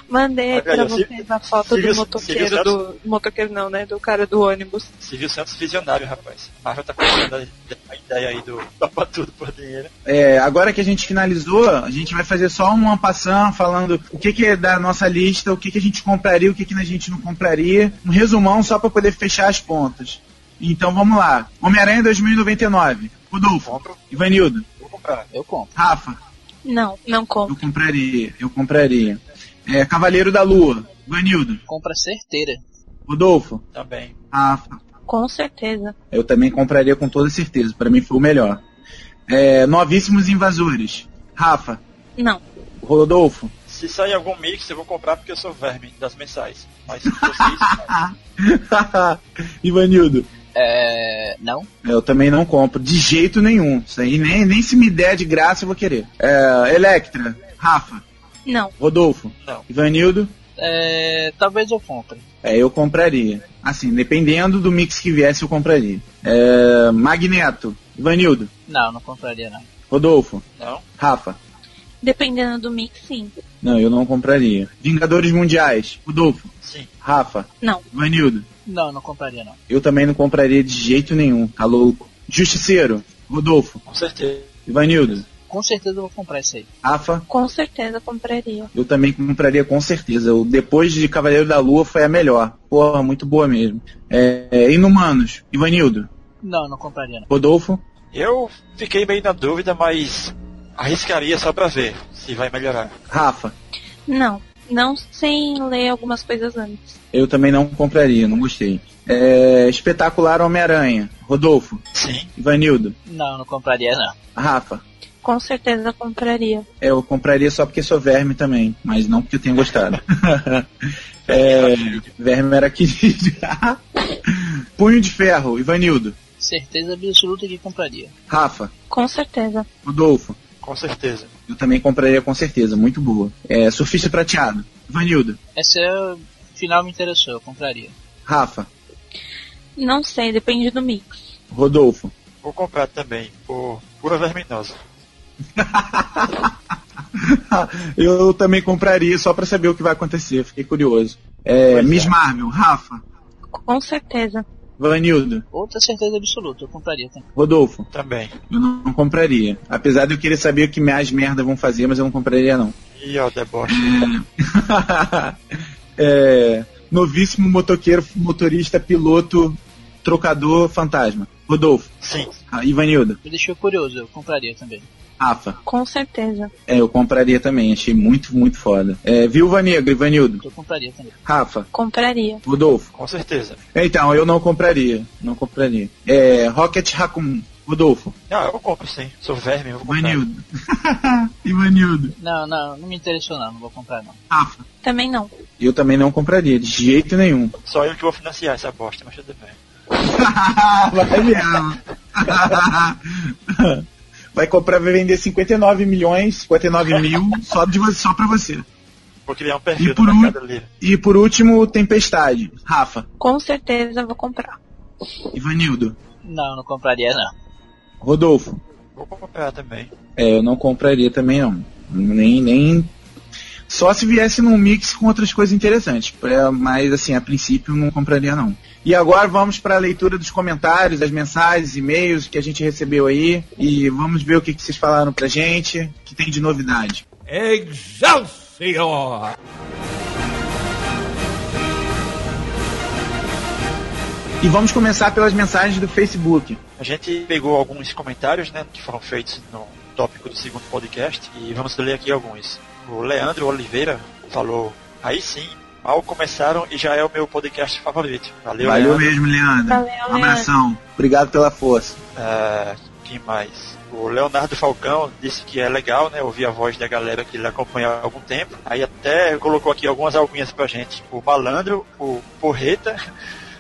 Mandei se- vocês a foto viu- do motoqueiro viu do. Motoqueiro não, né? Do cara do ônibus. Silvio Santos visionário, rapaz. Marvel tá comprando a, a ideia aí do Topa Tudo por Dinheiro. É, agora que a gente finalizou, a gente vai fazer só uma passão falando o que, que é da nossa lista, o que, que a gente compraria, o que, que a gente não compraria. Um resumão só para poder fechar as pontas. Então vamos lá. Homem-Aranha 2099. Rodolfo. Compro, Ivanildo. vou comprar. Eu compro. Rafa. Não, não compro. Eu compraria. Eu compraria. É, Cavaleiro da Lua. Ivanildo. Compra certeira. Rodolfo. Também. Rafa. Com certeza. Eu também compraria com toda certeza. Para mim foi o melhor. É, Novíssimos Invasores. Rafa. Não. Rodolfo. Se sair algum mix, eu vou comprar porque eu sou verme das mensais. Mas se fosse isso, não. Ivanildo. É. Não. Eu também não compro, de jeito nenhum. Isso aí nem, nem se me der de graça eu vou querer. É, Electra, Rafa, Não. Rodolfo, Não. Ivanildo, É. Talvez eu compre. é, eu compraria. Assim, dependendo do mix que viesse, eu compraria. É, Magneto, Ivanildo, Não, não compraria não. Rodolfo, Não? Rafa. Dependendo do mix, sim. Não, eu não compraria. Vingadores Mundiais, Rodolfo, Sim. Rafa, Não. Ivanildo. Não, não compraria não. Eu também não compraria de jeito nenhum, tá louco. Justiceiro, Rodolfo, Com certeza. Ivanildo, Com certeza eu vou comprar isso aí. Rafa. Com certeza compraria. Eu também compraria com certeza. O depois de Cavaleiro da Lua foi a melhor. Porra, muito boa mesmo. É, é, Inumanos, Ivanildo, Não, não compraria não. Rodolfo, Eu fiquei meio na dúvida, mas arriscaria só pra ver se vai melhorar. Rafa. Não. Não sem ler algumas coisas antes. Eu também não compraria, não gostei. É, espetacular Homem-Aranha, Rodolfo, Sim. Ivanildo, Não, não compraria não. Rafa. Com certeza compraria. É, Eu compraria só porque sou verme também, mas não porque eu tenho gostado. é, verme era querido. Punho de Ferro, Ivanildo, Certeza absoluta que compraria. Rafa, Com certeza. Rodolfo, Com certeza. Eu também compraria com certeza, muito boa. É, Surfista Prateado. Vanildo. Essa é final me interessou, eu compraria. Rafa. Não sei, depende do mix. Rodolfo. Vou comprar também, por pura verminosa. eu também compraria só pra saber o que vai acontecer, fiquei curioso. É, Pois Miss é. Marvel, Rafa. Com certeza. Vanildo. Outra certeza absoluta, eu compraria também. Rodolfo. Também. Eu não compraria. Apesar de eu querer saber o que mais merda vão fazer, mas eu não compraria não. E ó, o deboche. é, novíssimo motoqueiro, motorista, piloto, trocador, fantasma. Rodolfo. Sim. Ah, Ivanildo. Me deixou curioso, eu compraria também. Rafa. Com certeza. É, eu compraria também. Achei muito, muito foda. É, Viúva Negra, Ivanildo. Eu compraria também. Rafa. Compraria. Rodolfo. Com certeza. Então, eu não compraria. Não compraria. É, Rocket Raccoon. Rodolfo. Não, eu compro sim. Sou verme, eu vou comprar. Ivanildo. Ivanildo. Não, não, não me interessou não, não vou comprar não. Rafa. Também não. Eu também não compraria, de jeito nenhum. Só eu que vou financiar essa bosta, mas tudo bem. vai mesmo. vai comprar, vai vender 59 milhões, 59 mil só, de, você- só pra você. Vou criar um perfil E por, Livre. e por último, Tempestade. Rafa. Com certeza vou comprar. Ivanildo. Não, não compraria não. Rodolfo. Vou comprar também. É, eu não compraria também não. Nem, nem. Só se viesse num mix com outras coisas interessantes. É, Mas assim, a princípio não compraria não. E agora vamos para a leitura dos comentários, das mensagens, e-mails que a gente recebeu aí. E vamos ver o que, que vocês falaram pra gente, que tem de novidade. Excelsior! E vamos começar pelas mensagens do Facebook. A gente pegou alguns comentários, né, que foram feitos no tópico do segundo podcast e vamos ler aqui alguns. O Leandro Oliveira falou: Aí sim, mal começaram e já é o meu podcast favorito. Valeu, Valeu Leandro. mesmo, Leandro. Valeu, Um Leandro. abração. Obrigado pela força. É, quem mais? O Leonardo Falcão disse que é legal, né, ouvir a voz da galera que ele acompanha há algum tempo. Aí até colocou aqui algumas algunhas pra gente. O Malandro, o Porreta,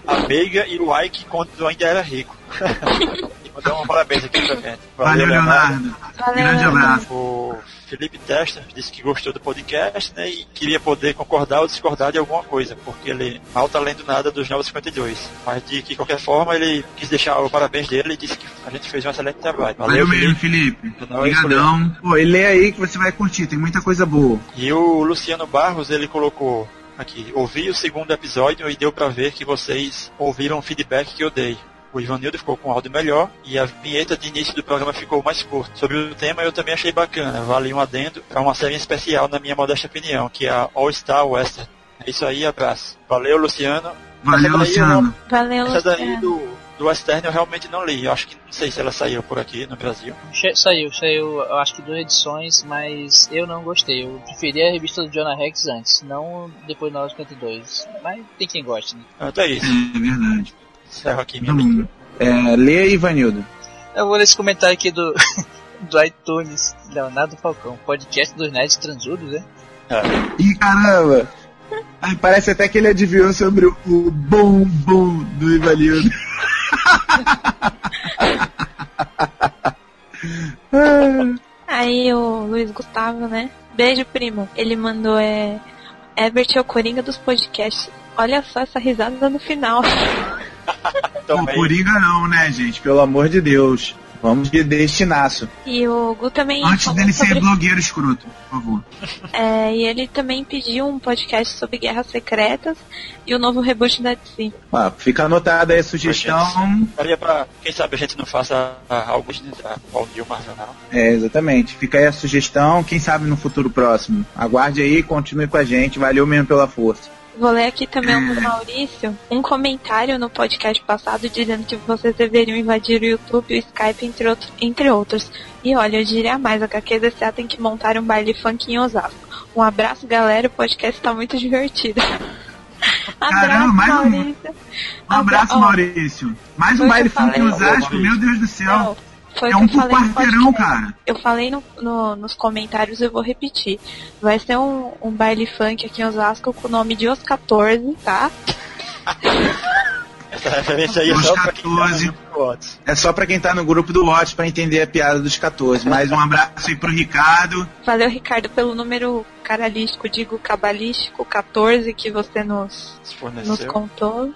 a Meiga e o Ike quando ainda era rico. e mandou um parabéns aqui pra gente. Valeu, Leonardo. Valeu, Grande abraço. O Felipe Testa disse que gostou do podcast, né, e queria poder concordar ou discordar de alguma coisa, porque ele mal tá lendo nada dos 952. Mas de que qualquer forma ele quis deixar o parabéns dele e disse que a gente fez um excelente trabalho. Valeu, Valeu, mesmo, Felipe. É isso, Obrigadão. Pô, e lê aí que você vai curtir, tem muita coisa boa. E o Luciano Barros, ele colocou aqui, ouvi o segundo episódio e deu pra ver que vocês ouviram o feedback que eu dei. O Ivanildo ficou com áudio melhor e a vinheta de início do programa ficou mais curta. Sobre o tema eu também achei bacana, vale um adendo para uma série especial na minha modesta opinião, que é a All Star Western. É isso aí, abraço. Valeu, Luciano. Valeu, daí eu Luciano. Valeu, não- Essa daí Luciano. do, do Western eu realmente não li. Eu acho que não sei se ela saiu por aqui no Brasil. Che- Saiu, saiu, eu acho que duas edições, mas eu não gostei. Eu preferi a revista do Jonah Rex antes, não depois do 952. Mas tem quem goste, né? Então é isso. É verdade. Aqui Todo mundo. leitura. É, lê aí, Ivanildo. Eu vou ler esse comentário aqui do, do iTunes, Leonardo Falcão, podcast dos Nerds Transudos, né? Ih, caramba! Ai, parece até que ele adivinhou sobre o, o bom bom do Ivanildo. Aí o Luiz Gustavo, né? Beijo, primo. Ele mandou é. Ebert é o Coringa dos podcasts. Olha só essa risada no final. Também. Coringa não, né, gente? Pelo amor de Deus. Vamos de destinaço. E o Gu também. Antes dele ser sobre- blogueiro escroto, por favor. É, e ele também pediu um podcast sobre guerras secretas e o novo reboot da DC. Ó, fica anotada aí a sugestão. Faria pra, quem sabe a gente não faça ah, algo de New Marvel não. É, exatamente. Fica aí a sugestão. Quem sabe no futuro próximo. Aguarde aí, continue com a gente. Valeu mesmo pela força. Vou ler aqui também um do Maurício, um comentário no podcast passado dizendo que vocês deveriam invadir o YouTube, o Skype, entre, outro, entre outros. E olha, eu diria mais, a HQDCA tem que montar um baile funk em Osasco. Um abraço, galera, o podcast tá muito divertido. Caramba, mais um- Maurício. Um abraço, Abra- Maurício. Mais um baile funk em. Osasco, meu Deus do céu. Não, foi É um que eu por falei no quarteirão, cara. Eu falei no, no- nos comentários, eu vou repetir. Vai ser um, um baile funk aqui em Osasco com o nome de Os 14, tá? Essa referência aí é Os só pra quem tá no 14. grupo do Whats. É só pra quem tá no grupo do Watch pra entender a piada dos 14. Mais um abraço aí pro Ricardo. Valeu, Ricardo, pelo número caralístico, digo cabalístico, 14, que você nos, nos contou.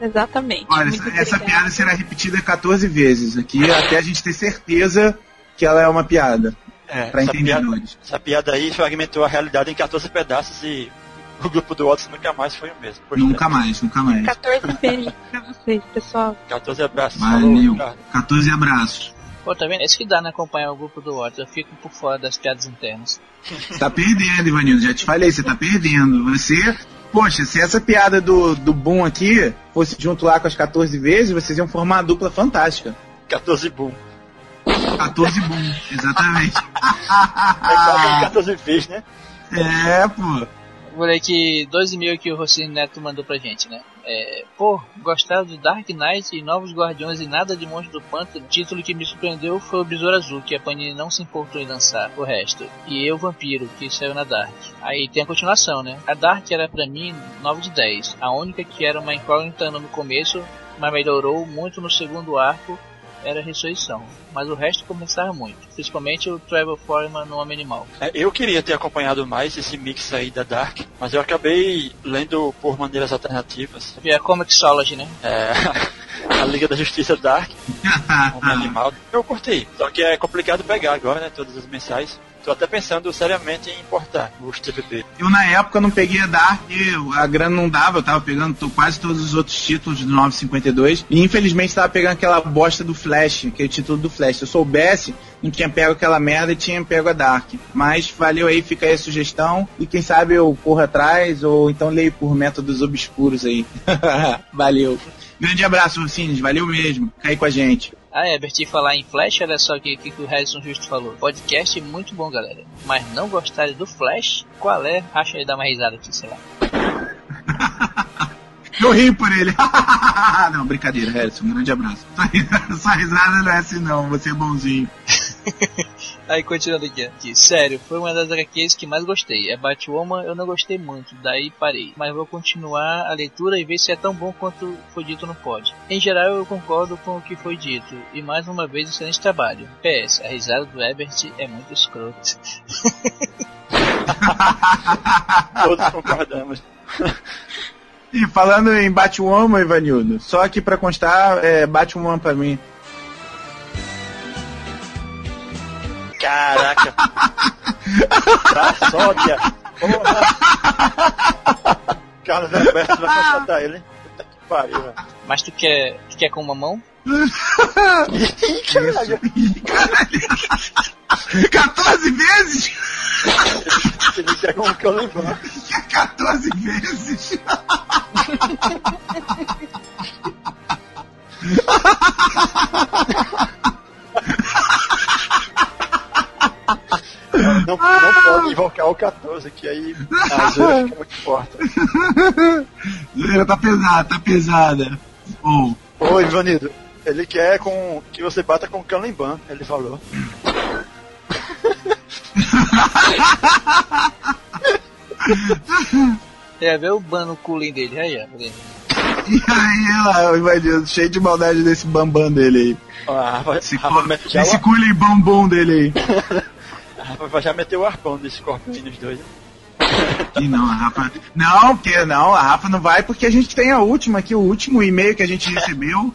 Exatamente. Olha, essa, essa piada será repetida 14 vezes aqui, até a gente ter certeza que ela é uma piada. É, Pra essa, piada, essa piada aí fragmentou a realidade em 14 pedaços e o grupo do Whats nunca mais foi o mesmo. Nunca mais, nunca mais. 14 beijos pra vocês, pessoal. é, 14 abraços. Valeu. Ricardo. 14 abraços. Pô, tá vendo? É isso que dá, né? Acompanhar o grupo do WhatsApp. Eu fico por fora das piadas internas. Você tá perdendo, Ivanildo. Já te falei, você tá perdendo. Você. Poxa, se essa piada do, do Boom aqui fosse junto lá com as 14 vezes, vocês iam formar uma dupla fantástica. 14 boom. 14 Boom, exatamente. É quase 14 vezes, né? É, pô. Vou ler aqui dois e-mails que o Rocinho Neto mandou pra gente, né? É, pô, gostaram de Dark Knight e Novos Guardiões e nada de Monstro do Pântano. O título que me surpreendeu foi o Besouro Azul, que a Panini não se importou em lançar o resto. E Eu Vampiro, que saiu na Dark. Aí tem a continuação, né? A Dark era pra mim 9 de 10. A única que era uma incógnita no começo, mas melhorou muito no segundo arco, era a Ressurreição. Mas o resto começava muito. Principalmente o Trevor Foreman no Homem Animal. É, eu queria ter acompanhado mais esse mix aí da Dark, mas eu acabei lendo por maneiras alternativas. E a Comixology, né? É, a Liga da Justiça Dark, Homem Animal. Eu curti, só que é complicado pegar agora, né? Todas as mensais. Tô até pensando seriamente em importar os TPP. Eu na época não peguei a Dark, a grana não dava, eu tava pegando quase todos os outros títulos do 952 e infelizmente tava pegando aquela bosta do Flash, aquele título do Flash. Se eu soubesse, não tinha pego aquela merda e tinha pego a Dark. Mas valeu aí, fica aí a sugestão e quem sabe eu corro atrás ou então leio por métodos obscuros aí. valeu. Grande abraço, Ursinhos, valeu mesmo. Fica aí com a gente. Ah, é, Berti falar em Flash, olha só o que, que, o Harrison Justo falou. Podcast muito bom, galera. Mas não gostarem do Flash? Qual é? Acha aí dar uma risada aqui, sei lá. Eu ri por ele. não, brincadeira, Harrison. Um grande abraço. Sua risada não é assim não, você é bonzinho. Aí, continuando aqui, aqui. Sério, foi uma das HQs que mais gostei. É Batwoman, eu não gostei muito, daí parei. Mas vou continuar a leitura e ver se é tão bom quanto foi dito no pod. Em geral, eu concordo com o que foi dito. E mais uma vez, excelente trabalho. PS, a risada do Ebert é muito escrota. Todos concordamos. E falando em Batwoman, Ivanildo, só aqui pra constar, é Batwoman pra mim. Caraca. Tá sódia. Porra. Carlos Alberto vai contratar ele. hein? Puta que pariu, velho. Mas tu quer, tu quer com uma mão? Caralho. 14 vezes? Ele quer como que eu lembro. 14 vezes? Não, não pode invocar o 14, que aí a zoeira fica muito forte. Ela tá pesada, tá pesada. Ou, Ô, Ivanildo, ele quer com, que você bata com o Kanban, ele falou. É, vê o ban no cooling dele, aí, ó. E aí lá, o Ivanildo, cheio de maldade desse bambam dele aí. Ó, a Rafa, Esse, já esse cooling bambum dele aí. Rafa já meteu o arpão do Scorpion aí nos dois. Ih, não, a Rafa. Não, porque não, a Rafa não vai porque a gente tem a última aqui, o último e-mail que a gente recebeu.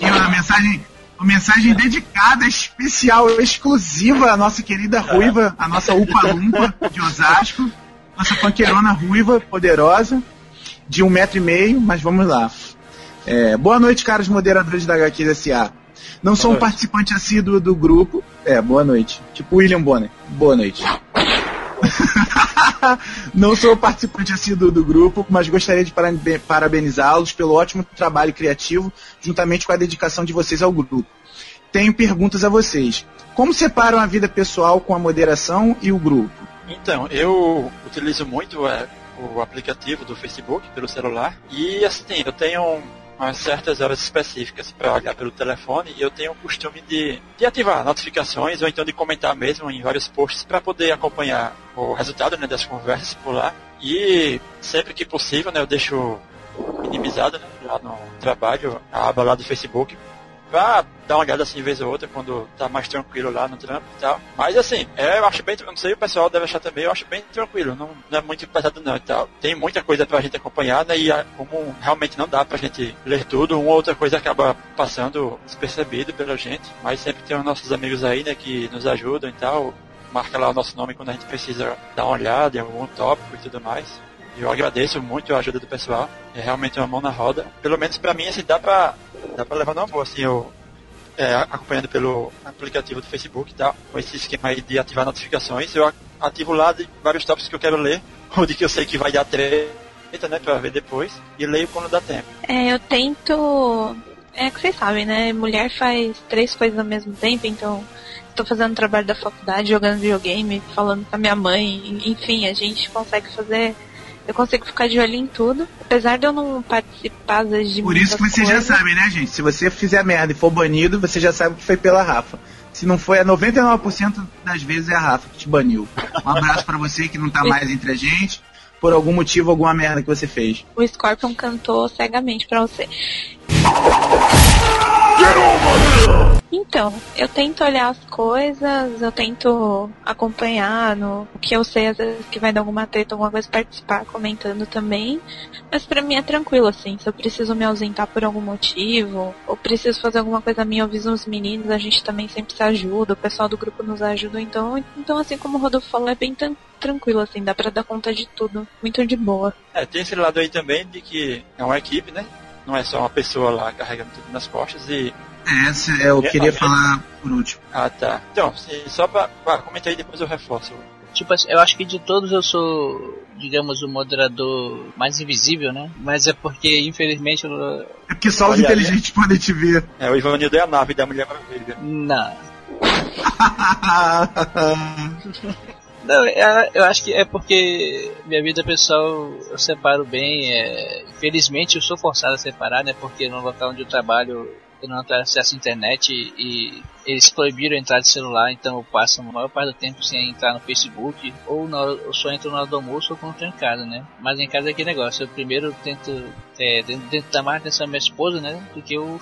E uma mensagem, uma mensagem dedicada, especial, exclusiva à nossa querida Ruiva, a nossa Upa Lumpa de Osasco. Nossa panqueirona ruiva, poderosa, de um metro e meio, mas vamos lá. É, boa noite, caros moderadores da HQ SA. Não sou um participante assíduo do grupo. É, boa noite. Tipo William Bonner. Boa noite. Não sou participante assíduo do grupo, mas gostaria de parabe- parabenizá-los pelo ótimo trabalho criativo, juntamente com a dedicação de vocês ao grupo. Tenho perguntas a vocês. Como separam a vida pessoal com a moderação e o grupo? Então, eu utilizo muito é, o aplicativo do Facebook pelo celular e assim, eu tenho umas certas horas específicas para olhar pelo telefone e eu tenho o costume de, de ativar notificações ou então de comentar mesmo em vários posts para poder acompanhar o resultado né, das conversas por lá. E sempre que possível, né, eu deixo minimizada né, lá no trabalho, a aba lá do Facebook, pra dar uma olhada assim de vez ou outra quando tá mais tranquilo lá no trampo e tal. Mas assim, é, eu acho bem, não sei, o pessoal deve achar também, eu acho bem tranquilo, não, não é muito pesado não e tal. Tem muita coisa pra gente acompanhar, né? E como realmente não dá pra gente ler tudo, uma outra coisa acaba passando despercebido pela gente, mas sempre tem os nossos amigos aí, né, que nos ajudam e tal. Marca lá o nosso nome quando a gente precisa dar uma olhada em algum tópico e tudo mais. Eu agradeço muito a ajuda do pessoal. É realmente uma mão na roda. Pelo menos pra mim, assim, dá pra, dá pra levar numa boa, assim, eu é, acompanhando pelo aplicativo do Facebook e tal, com esse esquema aí de ativar notificações. Eu ativo lá de vários tópicos que eu quero ler, ou de que eu sei que vai dar treta, né, pra ver depois, e leio quando dá tempo. É, eu tento. É que vocês sabem, né? Mulher faz três coisas ao mesmo tempo, então tô fazendo trabalho da faculdade, jogando videogame, falando com a minha mãe, enfim, a gente consegue fazer eu consigo ficar de olho em tudo. Apesar de eu não participar de Por isso que você coisas, já sabe, né, gente? Se você fizer merda e for banido, você já sabe que foi pela Rafa. Se não foi, é 99% das vezes é a Rafa que te baniu. Um abraço pra você que não tá mais entre a gente. Por algum motivo, alguma merda que você fez. O Scorpion cantou cegamente pra você. Então, eu tento olhar as coisas, eu tento acompanhar no que eu sei, às vezes que vai dar alguma treta, alguma coisa, participar comentando também. Mas pra mim é tranquilo, assim. Se eu preciso me ausentar por algum motivo, ou preciso fazer alguma coisa minha, eu aviso os meninos, a gente também sempre se ajuda, o pessoal do grupo nos ajuda. Então, então assim como o Rodolfo falou, é bem tran- tranquilo, assim, dá pra dar conta de tudo. Muito de boa. É, tem esse lado aí também de que é uma equipe, né? Não é só uma pessoa lá carregando tudo nas costas e. Essa é, eu É, queria ó, falar por último. Ah tá. Então, se- só pra, pra comentar aí depois eu reforço. Tipo assim, eu acho que de todos eu sou, digamos, o moderador mais invisível, né? Mas é porque, infelizmente, eu... É porque só os Olha, inteligentes podem te ver. É, o Ivanildo é a nave da Mulher Maravilha. não. Não, é- eu acho que é porque minha vida pessoal eu separo bem. É, infelizmente eu sou forçado a separar, né? Porque no local onde eu trabalho eu não tenho acesso à internet e eles proibiram a entrada de celular, então eu passo a maior parte do tempo sem entrar no Facebook, ou na hora, eu só entro na hora do almoço ou quando estou em casa, né? Mas em casa é aquele negócio, eu primeiro tento, é, dentro, dentro da mais atenção da minha esposa, né? Do que o,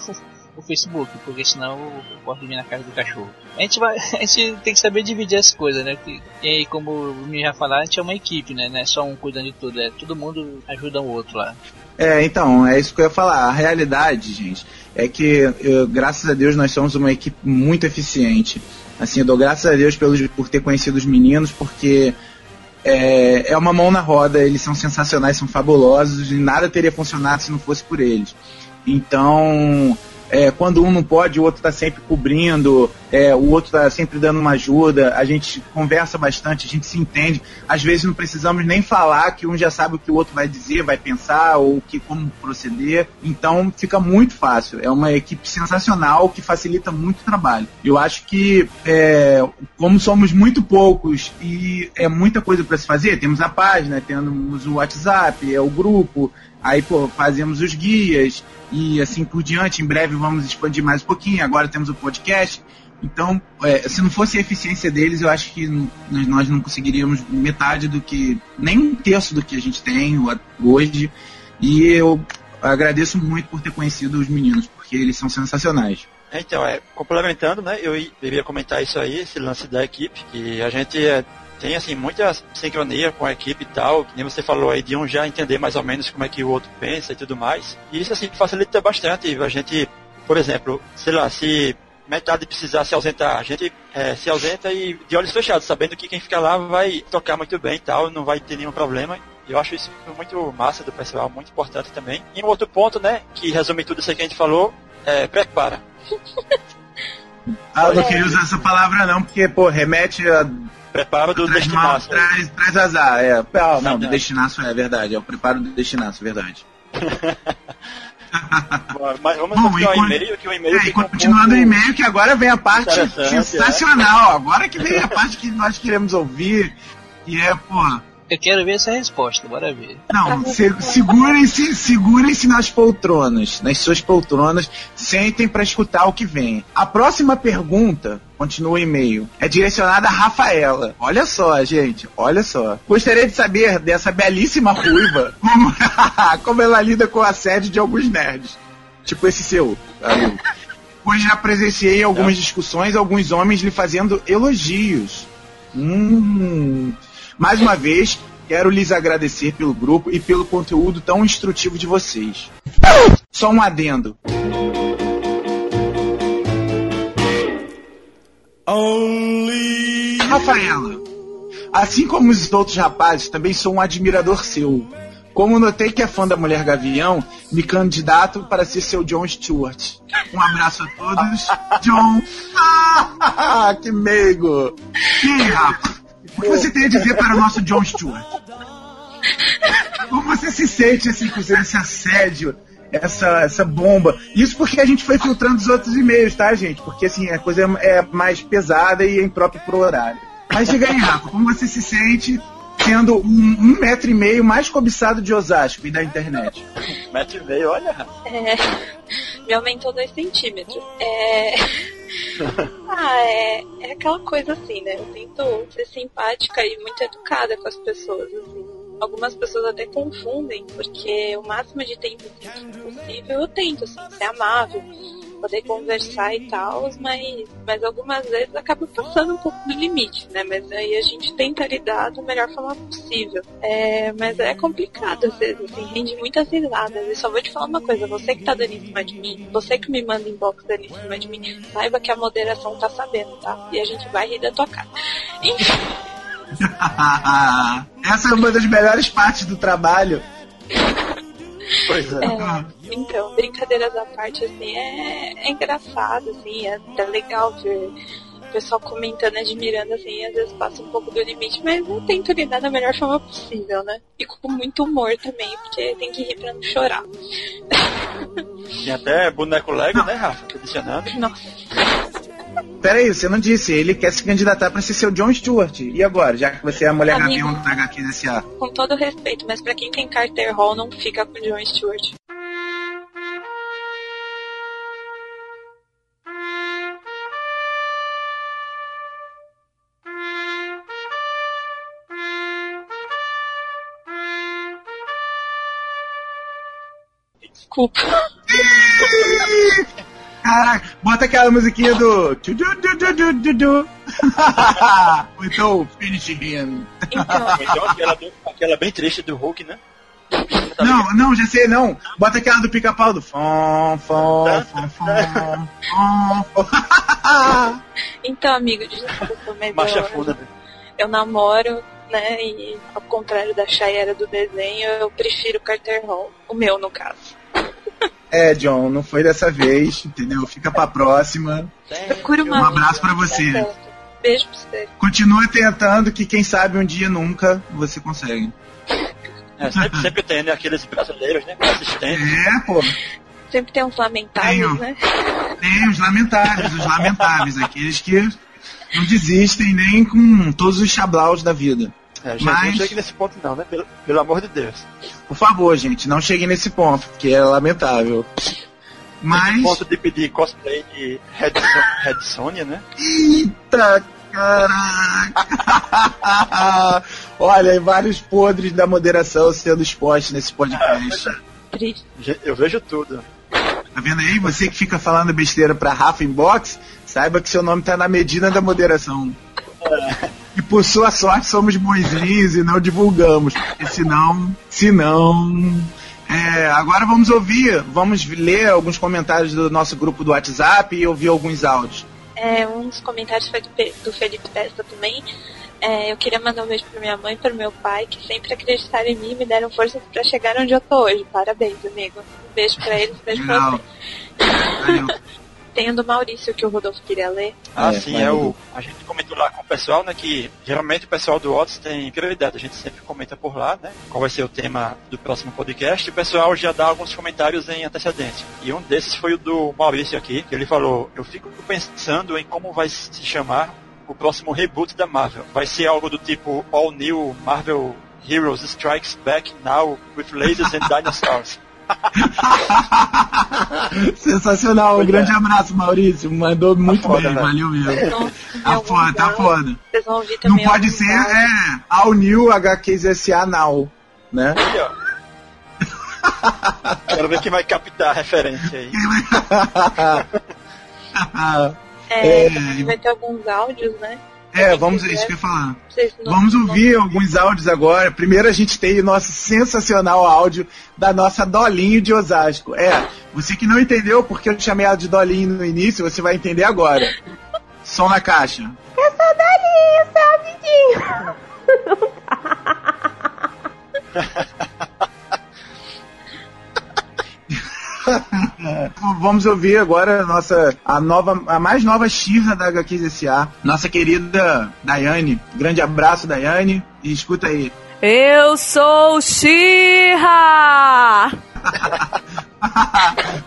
o Facebook, porque senão eu posso dormir na casa do cachorro. A gente vai, a gente tem que saber dividir as coisas, né? E aí, como me já falaram, a gente é uma equipe, né? Não é só um cuidando de tudo, é todo mundo ajuda o outro lá. É, então, é isso que eu ia falar. A realidade, gente, é que, eu, graças a Deus, nós somos uma equipe muito eficiente. Assim, eu dou graças a Deus pelos, por ter conhecido os meninos, porque é, é uma mão na roda, eles são sensacionais, são fabulosos, e nada teria funcionado se não fosse por eles. Então, é, quando um não pode, o outro está sempre cobrindo, é, o outro está sempre dando uma ajuda, a gente conversa bastante, a gente se entende. Às vezes não precisamos nem falar que um já sabe o que o outro vai dizer, vai pensar, ou que como proceder. Então fica muito fácil. É uma equipe sensacional que facilita muito o trabalho. Eu acho que, é, como somos muito poucos e é muita coisa para se fazer, temos a página, temos o WhatsApp, é o grupo, aí pô, fazemos os guias e assim por diante. Em breve vamos expandir mais um pouquinho. Agora temos o podcast. Então, é, se não fosse a eficiência deles, eu acho que nós não conseguiríamos metade do que, nem um terço do que a gente tem hoje. E eu agradeço muito por ter conhecido os meninos, porque eles são sensacionais. Então, é, complementando, né, eu i- eu ia comentar isso aí, esse lance da equipe, que a gente é, tem, assim, muita sincronia com a equipe e tal, que nem você falou aí, de um já entender mais ou menos como é que o outro pensa e tudo mais, e isso, assim, facilita bastante a gente, por exemplo, sei lá, se metade precisar se ausentar, a gente é, se ausenta e de olhos fechados, sabendo que quem fica lá vai tocar muito bem e tal, não vai ter nenhum problema, eu acho isso muito massa do pessoal, muito importante também. E um outro ponto, né, que resume tudo isso aí que a gente falou, é prepara. Ah, eu não queria usar essa palavra não, porque, pô, remete a Preparo do traz, mal, destinaço. traz, traz azar. É, ah, não, do destinaço é verdade, é o preparo do destinaço, verdade. Mas vamos Bom, continuar e o e-mail, que o e-mail É, e fica um continuando o e-mail, que agora vem a parte Interessante, sensacional. Agora que vem a parte que nós queremos ouvir, que é, pô, Eu quero ver essa resposta, bora ver. Não, se, segurem-se, segurem-se nas poltronas, nas suas poltronas, sentem para escutar o que vem. A próxima pergunta, continua o e-mail, é direcionada a Rafaela. Olha só, gente, olha só. Gostaria de saber dessa belíssima ruiva, como, como ela lida com o assédio de alguns nerds. Tipo esse seu, amigo. Pois já presenciei algumas discussões, alguns homens lhe fazendo elogios. Hum. Mais uma vez, quero lhes agradecer pelo grupo e pelo conteúdo tão instrutivo de vocês. Só um adendo. Rafaela, assim como os outros rapazes, também sou um admirador seu. Como notei que é fã da Mulher Gavião, me candidato para ser seu John Stewart. Um abraço a todos. John. Ah, que meigo. Aí, Rafa? O que você tem a dizer para o nosso John Stewart? Como você se sente assim, com esse assédio, essa, essa bomba? Isso porque a gente foi filtrando os outros e-mails, tá, gente? Porque assim, a coisa é mais pesada e é imprópria pro horário. Mas diga aí, Rafa, como você se sente sendo um, um metro e meio mais cobiçado de Osasco e da internet? Um metro e meio, olha. É, me aumentou dois centímetros. É. ah, é, é aquela coisa assim, né? Eu tento ser simpática e muito educada com as pessoas, assim. Algumas pessoas até confundem, porque o máximo de tempo possível eu tento, assim, ser amável, poder conversar e tal, mas, mas algumas vezes acaba passando um pouco do limite, né? Mas aí a gente tenta lidar da melhor forma possível. É, mas é complicado às vezes, assim, rende muitas risadas. E só vou te falar uma coisa, você que tá dando em cima de mim, você que me manda inbox dando em cima de mim, saiba que a moderação tá sabendo, tá? E a gente vai rir da tua cara. Enfim. Essa é uma das melhores partes do trabalho. Pois é. É, então, brincadeiras à parte, assim, é, é engraçado, assim, é até legal ver o pessoal comentando, admirando, assim, às vezes passa um pouco do limite, mas eu tento lidar da melhor forma possível, né? E com muito humor também, porque tem que rir pra não chorar. Tinha até boneco Lego, né, Rafa? Adicionando. Nossa. Peraí, você não disse, ele quer se candidatar para ser seu John Stewart. E agora, já que você é a mulher Amigo. gavião do HQ desse Com todo respeito, mas pra quem tem Carter Hall, não fica com John Stewart. Desculpa. Caraca, bota aquela musiquinha do. tu, du, du, du, du, du, du. Ou então, finish him. Então, Então aquela, do- aquela bem triste do Hulk, né? Não, não, já sei, não. Bota aquela do pica-pau do. Fom, fom, fom, fom, fom, fom. então amigo, desculpa, mas Marcha eu, funda. né? eu namoro, né? E ao contrário da Chayera do desenho, eu prefiro Carter Hall. O meu, no caso. É, John, não foi dessa vez, entendeu? Fica pra próxima. Procura uma Um abraço pra você. Tá. Beijo pra você. Continua tentando, que quem sabe um dia nunca você consegue. É, sempre, sempre tem, né? Aqueles brasileiros, né? Assistentes. É, pô. Sempre tem uns lamentáveis, Tenho. né? Tem os lamentáveis, os lamentáveis, aqueles que não desistem nem com todos os chablaus da vida. É, gente, Mas- não chega nesse ponto não, né? Pelo, pelo amor de Deus. Por favor, gente, não cheguem nesse ponto, porque é lamentável. Nesse Mas. ponto de pedir cosplay de Red, Red Sonja, né? Eita, caraca! Olha, e vários podres da moderação sendo expostos nesse podcast. Triste. Eu vejo tudo. Tá vendo aí? Você que fica falando besteira pra Rafa Inbox, saiba que seu nome tá na medida da moderação. E por sua sorte somos bonzinhos e não divulgamos, porque senão, senão. É, agora vamos ouvir, vamos ler alguns comentários do nosso grupo do WhatsApp e ouvir alguns áudios. É, um dos comentários foi do, do Felipe Testa também. É, eu queria mandar um beijo pra minha mãe e pro meu pai, que sempre acreditaram em mim e me deram forças pra chegar onde eu tô hoje. Parabéns, amigo. Um beijo pra eles, um beijo Legal. você. Tem o do Maurício que o Rodolfo queria ler. Ah, É, sim, é o. A gente comentou lá com o pessoal, né? Que geralmente o pessoal do Otis tem prioridade. A gente sempre comenta por lá, né? Qual vai ser o tema do próximo podcast. E o pessoal já dá alguns comentários em antecedente. E um desses foi o do Maurício aqui, que ele falou: Eu fico pensando em como vai se chamar o próximo reboot da Marvel. Vai ser algo do tipo All New Marvel Heroes Strikes Back Now with Lasers and Dinosaurs. Sensacional, um grande é. abraço, Maurício. Mandou muito foda, bem, né? valeu mesmo. Então, Tá foda, tá foda. Vocês vão ouvir Não pode ser, é, ao New HQSA Now, né? Aí, ó. Quero ver quem vai captar a referência aí. É, É, vai ter alguns áudios, né? É, vamos, isso que eu ia falar. Não- Vamos não- ouvir alguns áudios agora. Primeiro a gente tem o nosso sensacional áudio da nossa Dolinho de Osasco. É, você que não entendeu porque eu chamei ela de Dolinho no início, você vai entender agora. Som na caixa. Eu sou Dolinho, seu amiguinho. Vamos ouvir agora a nossa a nova a mais nova Xirra da HQSA, nossa querida Daiane. Grande abraço, Daiane. E escuta aí. Eu sou Xirra!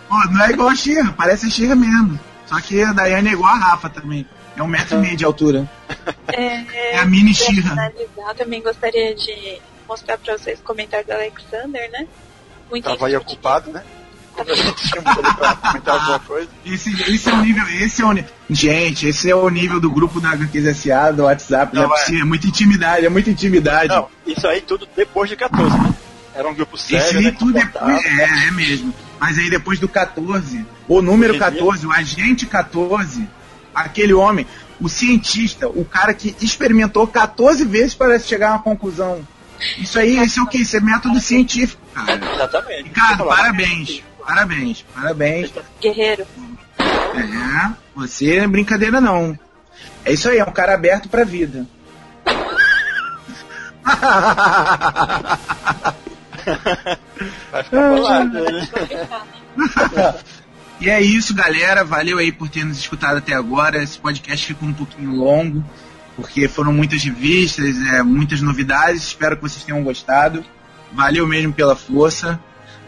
Pô, não é igual a Xirra, parece a Xirra mesmo. Só que a Daiane é igual a Rafa também. É um metro e meio de altura. É, É a mini Xirra. também gostaria de mostrar pra vocês o comentário do Alexander, né? Muito Tava aí ocupado, né? Quando a gente chama ele pra comentar alguma coisa. Esse, esse é o nível, esse é o ni- Gente, esse é o nível do grupo da HQSA, do WhatsApp. Não, Não, é é. possível, é muita intimidade, é muita intimidade. Não, isso aí tudo depois de 14, né? Era um grupo sério, Esse aí né? tudo depois. É, é mesmo. Mas aí depois do 14, o número Hoje em 14, o agente 14, aquele homem, o cientista, o cara que experimentou 14 vezes para chegar a uma conclusão. Isso aí, esse é o que? Isso é método científico, cara. Exatamente. Ricardo, falar. parabéns. Parabéns, parabéns. Guerreiro. É, você é brincadeira não. É isso aí, é um cara aberto pra vida. Vai ficar bolado, né? E é isso, galera. Valeu aí por ter nos escutado até agora. Esse podcast ficou um pouquinho longo, porque foram muitas revistas, é, muitas novidades. Espero que vocês tenham gostado. Valeu mesmo pela força.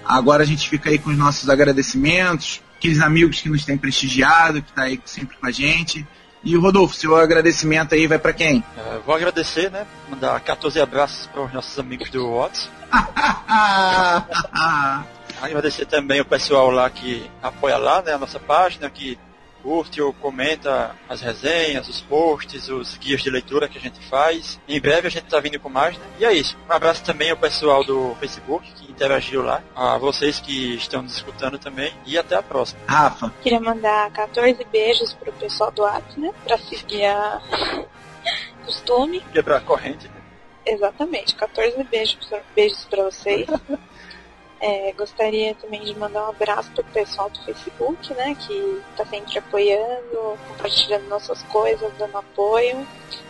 Agora a gente fica aí com os nossos agradecimentos, aqueles amigos que nos têm prestigiado, que tá aí sempre com a gente. E Rodolfo, seu agradecimento aí vai pra quem? É, vou agradecer, né? Mandar 14 abraços para os nossos amigos do Watts. Agradecer também o pessoal lá que apoia lá, né, a nossa página, que curte ou comenta as resenhas, os posts, os guias de leitura que a gente faz. Em breve a gente tá vindo com mais, né? E é isso. Um abraço também ao pessoal do Facebook que interagiu lá, a vocês que estão nos escutando também e até a próxima. Rafa, Queria mandar 14 beijos pro pessoal do Atos, né? Pra seguir a costume. Quebrar a corrente. né? Exatamente, 14 beijos, beijos pra vocês. É, gostaria também de mandar um abraço pro pessoal do Facebook, né? Que tá sempre apoiando, compartilhando nossas coisas, dando apoio.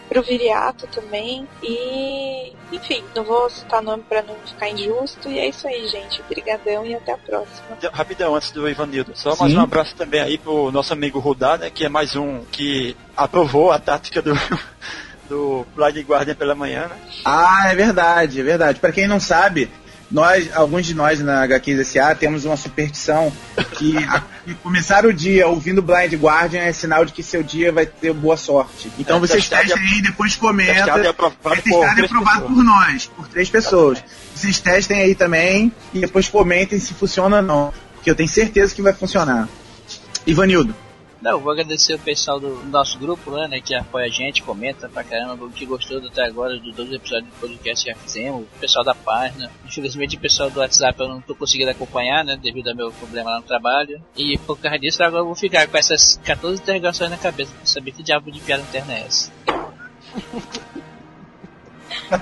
Pro Viriato também. E, enfim, não vou citar nome pra não ficar injusto. E é isso aí, gente. Obrigadão e até a próxima. Rapidão, antes do Ivanildo, só mais Sim. um abraço também aí pro nosso amigo Rudá, né, que é mais um que aprovou a tática do, do Blind Guardian pela manhã, né? Ah, é verdade, é verdade. Pra quem não sabe, nós, alguns de nós na HQSA temos uma superstição que a- começar o dia ouvindo Blind Guardian é sinal de que seu dia vai ter boa sorte. Então É, vocês testem aí depois comenta. Testado e aprovado É por testado e três aprovado por nós, por três pessoas. Vocês testem aí também e depois comentem se funciona ou não. Porque eu tenho certeza que vai funcionar. Ivanildo. Não, vou agradecer o pessoal do nosso grupo lá, né, que apoia a gente, comenta pra caramba, que gostou até agora dos dois episódios do podcast que já fizemos, o pessoal da página. Infelizmente o pessoal do WhatsApp eu não tô conseguindo acompanhar, né, devido ao meu problema lá no trabalho. E por causa disso agora eu vou ficar com essas 14 interrogações na cabeça pra saber que diabo de piada interna é essa.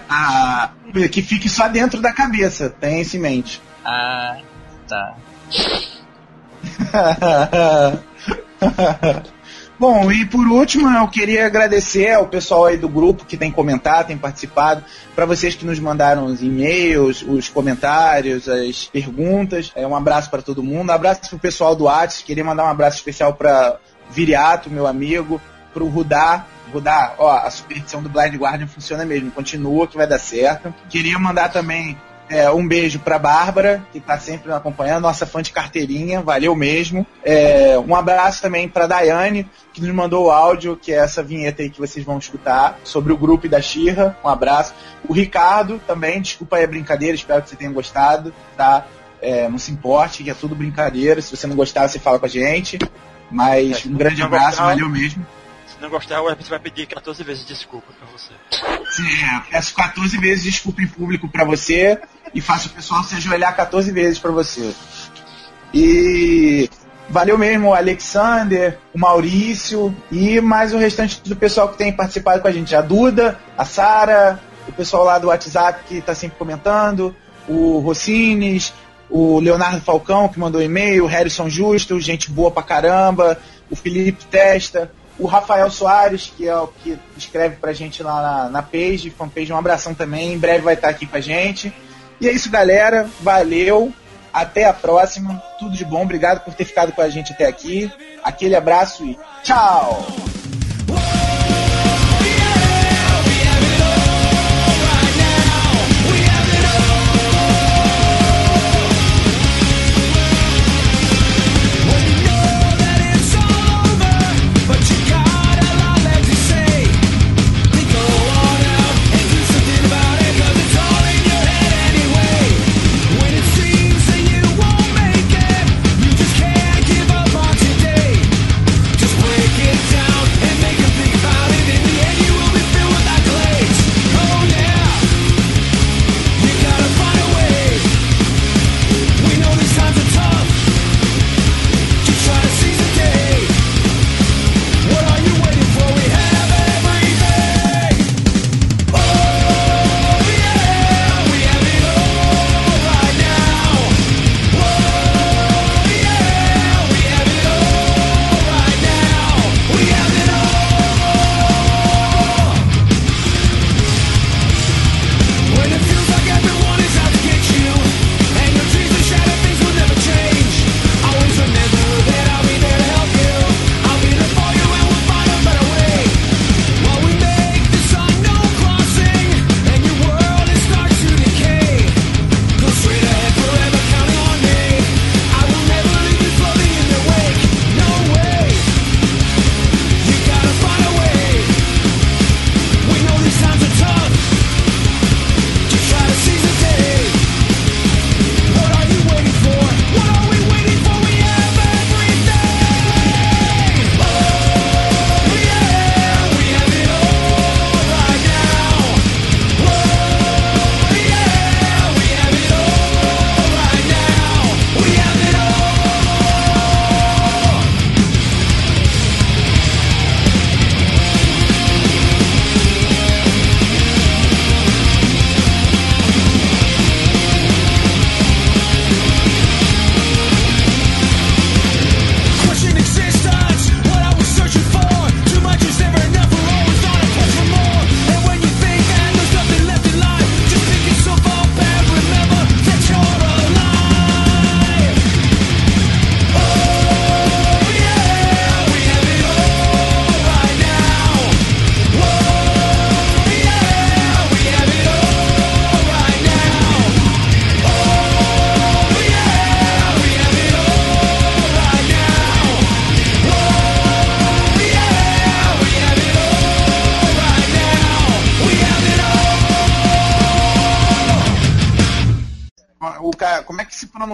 Ah, que fique só dentro da cabeça, tenha isso em mente. Ah, tá. Bom, e por último, eu queria agradecer ao pessoal aí do grupo que tem comentado, tem participado, para vocês que nos mandaram os e-mails, os comentários, as perguntas. É, um abraço para todo mundo. Um abraço pro pessoal do Atos. Queria mandar um abraço especial para Viriato, meu amigo, pro Rudá. Rudá, ó, a superstição do Blind Guardian funciona mesmo. Continua que vai dar certo. Queria mandar também É, um beijo pra Bárbara, que tá sempre me acompanhando, nossa fã de carteirinha, valeu mesmo. É, um abraço também pra Daiane, que nos mandou o áudio, que é essa vinheta aí que vocês vão escutar, sobre o grupo da Xirra. Um abraço. O Ricardo também, desculpa aí a brincadeira, espero que você tenha gostado, tá? É, não se importe, que é tudo brincadeira. Se você não gostar, você fala com a gente. Mas É, um grande abraço, valeu mesmo. Se não gostar, o Herpes vai pedir 14 vezes desculpa pra você. Sim, é, peço 14 vezes desculpa em público pra você e faço o pessoal se ajoelhar 14 vezes pra você. E valeu mesmo o Alexander, o Maurício e mais o restante do pessoal que tem participado com a gente. A Duda, a Sara, o pessoal lá do WhatsApp que tá sempre comentando, o Rossines, o Leonardo Falcão que mandou e-mail, o Harrison Justo, gente boa pra caramba, o Felipe Testa, o Rafael Soares, que é o que escreve pra gente lá na, na page, fanpage, um abração também, em breve vai estar aqui com a gente. E é isso, galera, valeu, até a próxima, tudo de bom, obrigado por ter ficado com a gente até aqui, aquele abraço e tchau!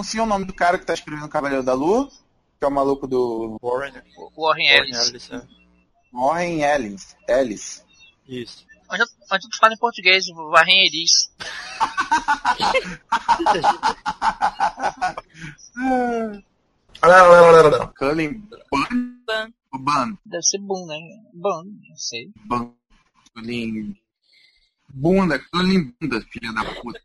Pronuncia o nome do cara que tá escrevendo Cavaleiro da Lua? Que é o maluco do Warren, Warren Warren Ellis. Ellis, é. Warren Ellis. Ellis. Isso. Onde onde tu fala em português, Warren Ellis. Cullen? Ban. Bunn. Deve ser bom, né? Bom, não sei. Bunn. Cullen. Bunda, Cullen Bunda, filha da puta.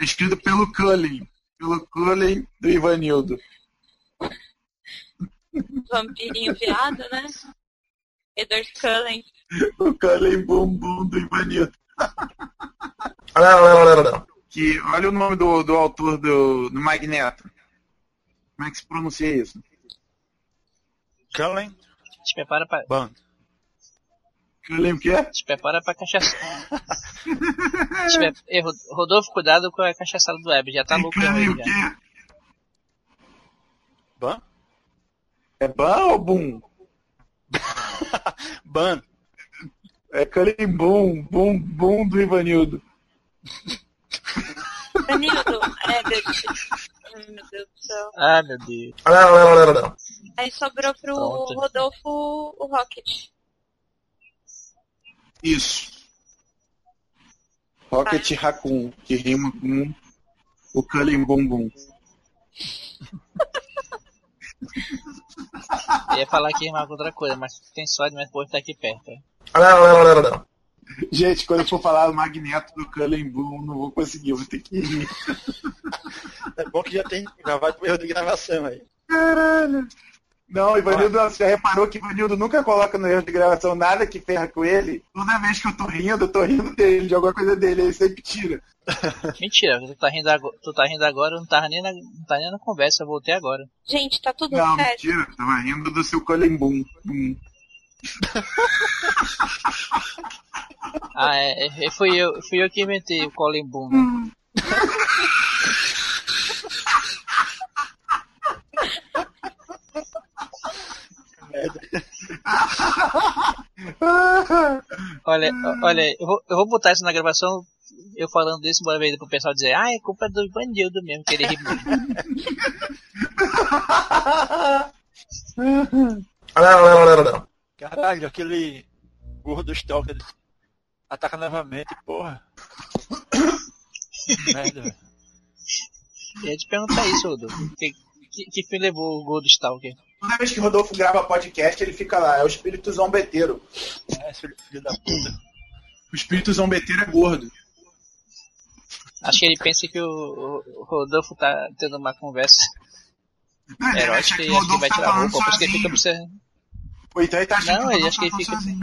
Escrito pelo Cullen. Pelo Cullen do Ivanildo. Vampirinho viado, né? Edward Cullen. O Cullen Bumbum do Ivanildo. Que, olha o nome do, do autor do, do Magneto. Como é que se pronuncia isso? Cullen Te prepara pra. Cullen o quê? Se prepara pra cachaça. Se pre- Rodolfo, cuidado com a cachaçada do Web, já tá louco Cullen aí o já. quê? Ban? É ban ou boom? Ban. É Cullen Boom, Boom, Boom do Ivanildo. Danildo, Ebert. Ai, meu Deus do céu. Ah, meu Deus. Aí sobrou pro Pronto. Rodolfo o Rocket. Isso. Rocket Raccoon. Que rima com o Cullen Bumbum. Eu ia falar que rimava com outra coisa, mas tem sorte, mas pode estar aqui perto. Gente, quando eu for falar do Magneto do Cullen Boom, não vou conseguir, eu vou ter que rir. É bom que já tem. Já vai pro erro de gravação aí. Caralho. Não, Ivanildo, você já reparou que Ivanildo nunca coloca no erro de gravação nada que ferra com ele? Toda vez que eu tô rindo, eu tô rindo dele, de alguma coisa dele, ele sempre tira. Mentira, tu tá rindo agora, tu tá rindo agora, eu não tava nem na, não tá nem na conversa, eu voltei agora. Gente, tá tudo Não, certo. mentira. Tava rindo do seu Cullen Boom. Bum. Ah, é, é, fui eu, fui eu que inventei o Colin Boom. né? Olha, o- olha, eu vou, eu vou botar isso na gravação, eu falando disso, uma vez pro pessoal dizer, ah, é culpa do Ivanildo mesmo, que ele ri muito. Caralho, aquele gordo stalker ataca novamente, porra. Merda. Eu ia te perguntar isso, Rodolfo. Que, que, que fim levou o gol do Stalker? Toda vez que Rodolfo grava podcast, ele fica lá, é o espírito zombeteiro. É, filho, da puta. O espírito zombeteiro é gordo. Acho que ele pensa que o, o- Rodolfo tá tendo uma conversa ele acha erótica e Rodolfo vai tá tirar a roupa, por isso que ele fica observando. Ou então ele tá achando Não, que o ele Rodolfo tá ele fica. sozinho.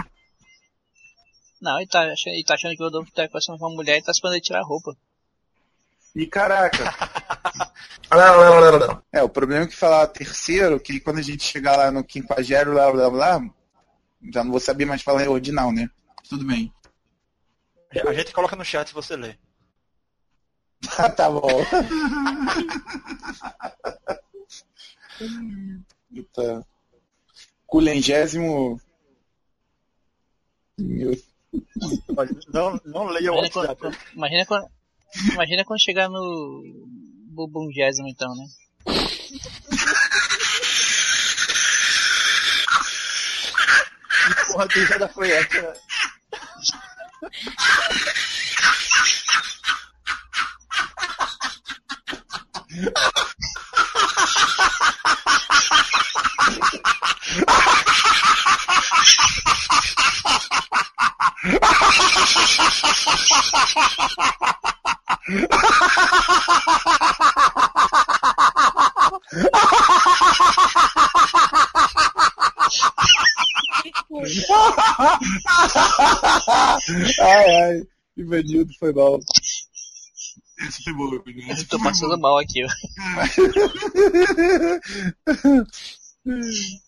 Não, ele tá, achando, ele tá achando que o Rodolfo tá conversando com uma mulher e tá esperando ele tirar a roupa. E caraca. É, o problema é que falar terceiro, que quando a gente chegar lá no quinquagério, blá blá blá, já não vou saber mais falar ordinal, né? Tudo bem. A gente coloca no chat se você ler. Ah, tá bom. Eita. Culengésimo. Meu- não, não leia o WhatsApp. imagina quando, imagina quando chegar no bubungésimo então, né? Porra de risada foi essa? ai, ai. Ivanildo foi mal. Essa foi boa, Ivanildo. Eu tô passando mal aqui.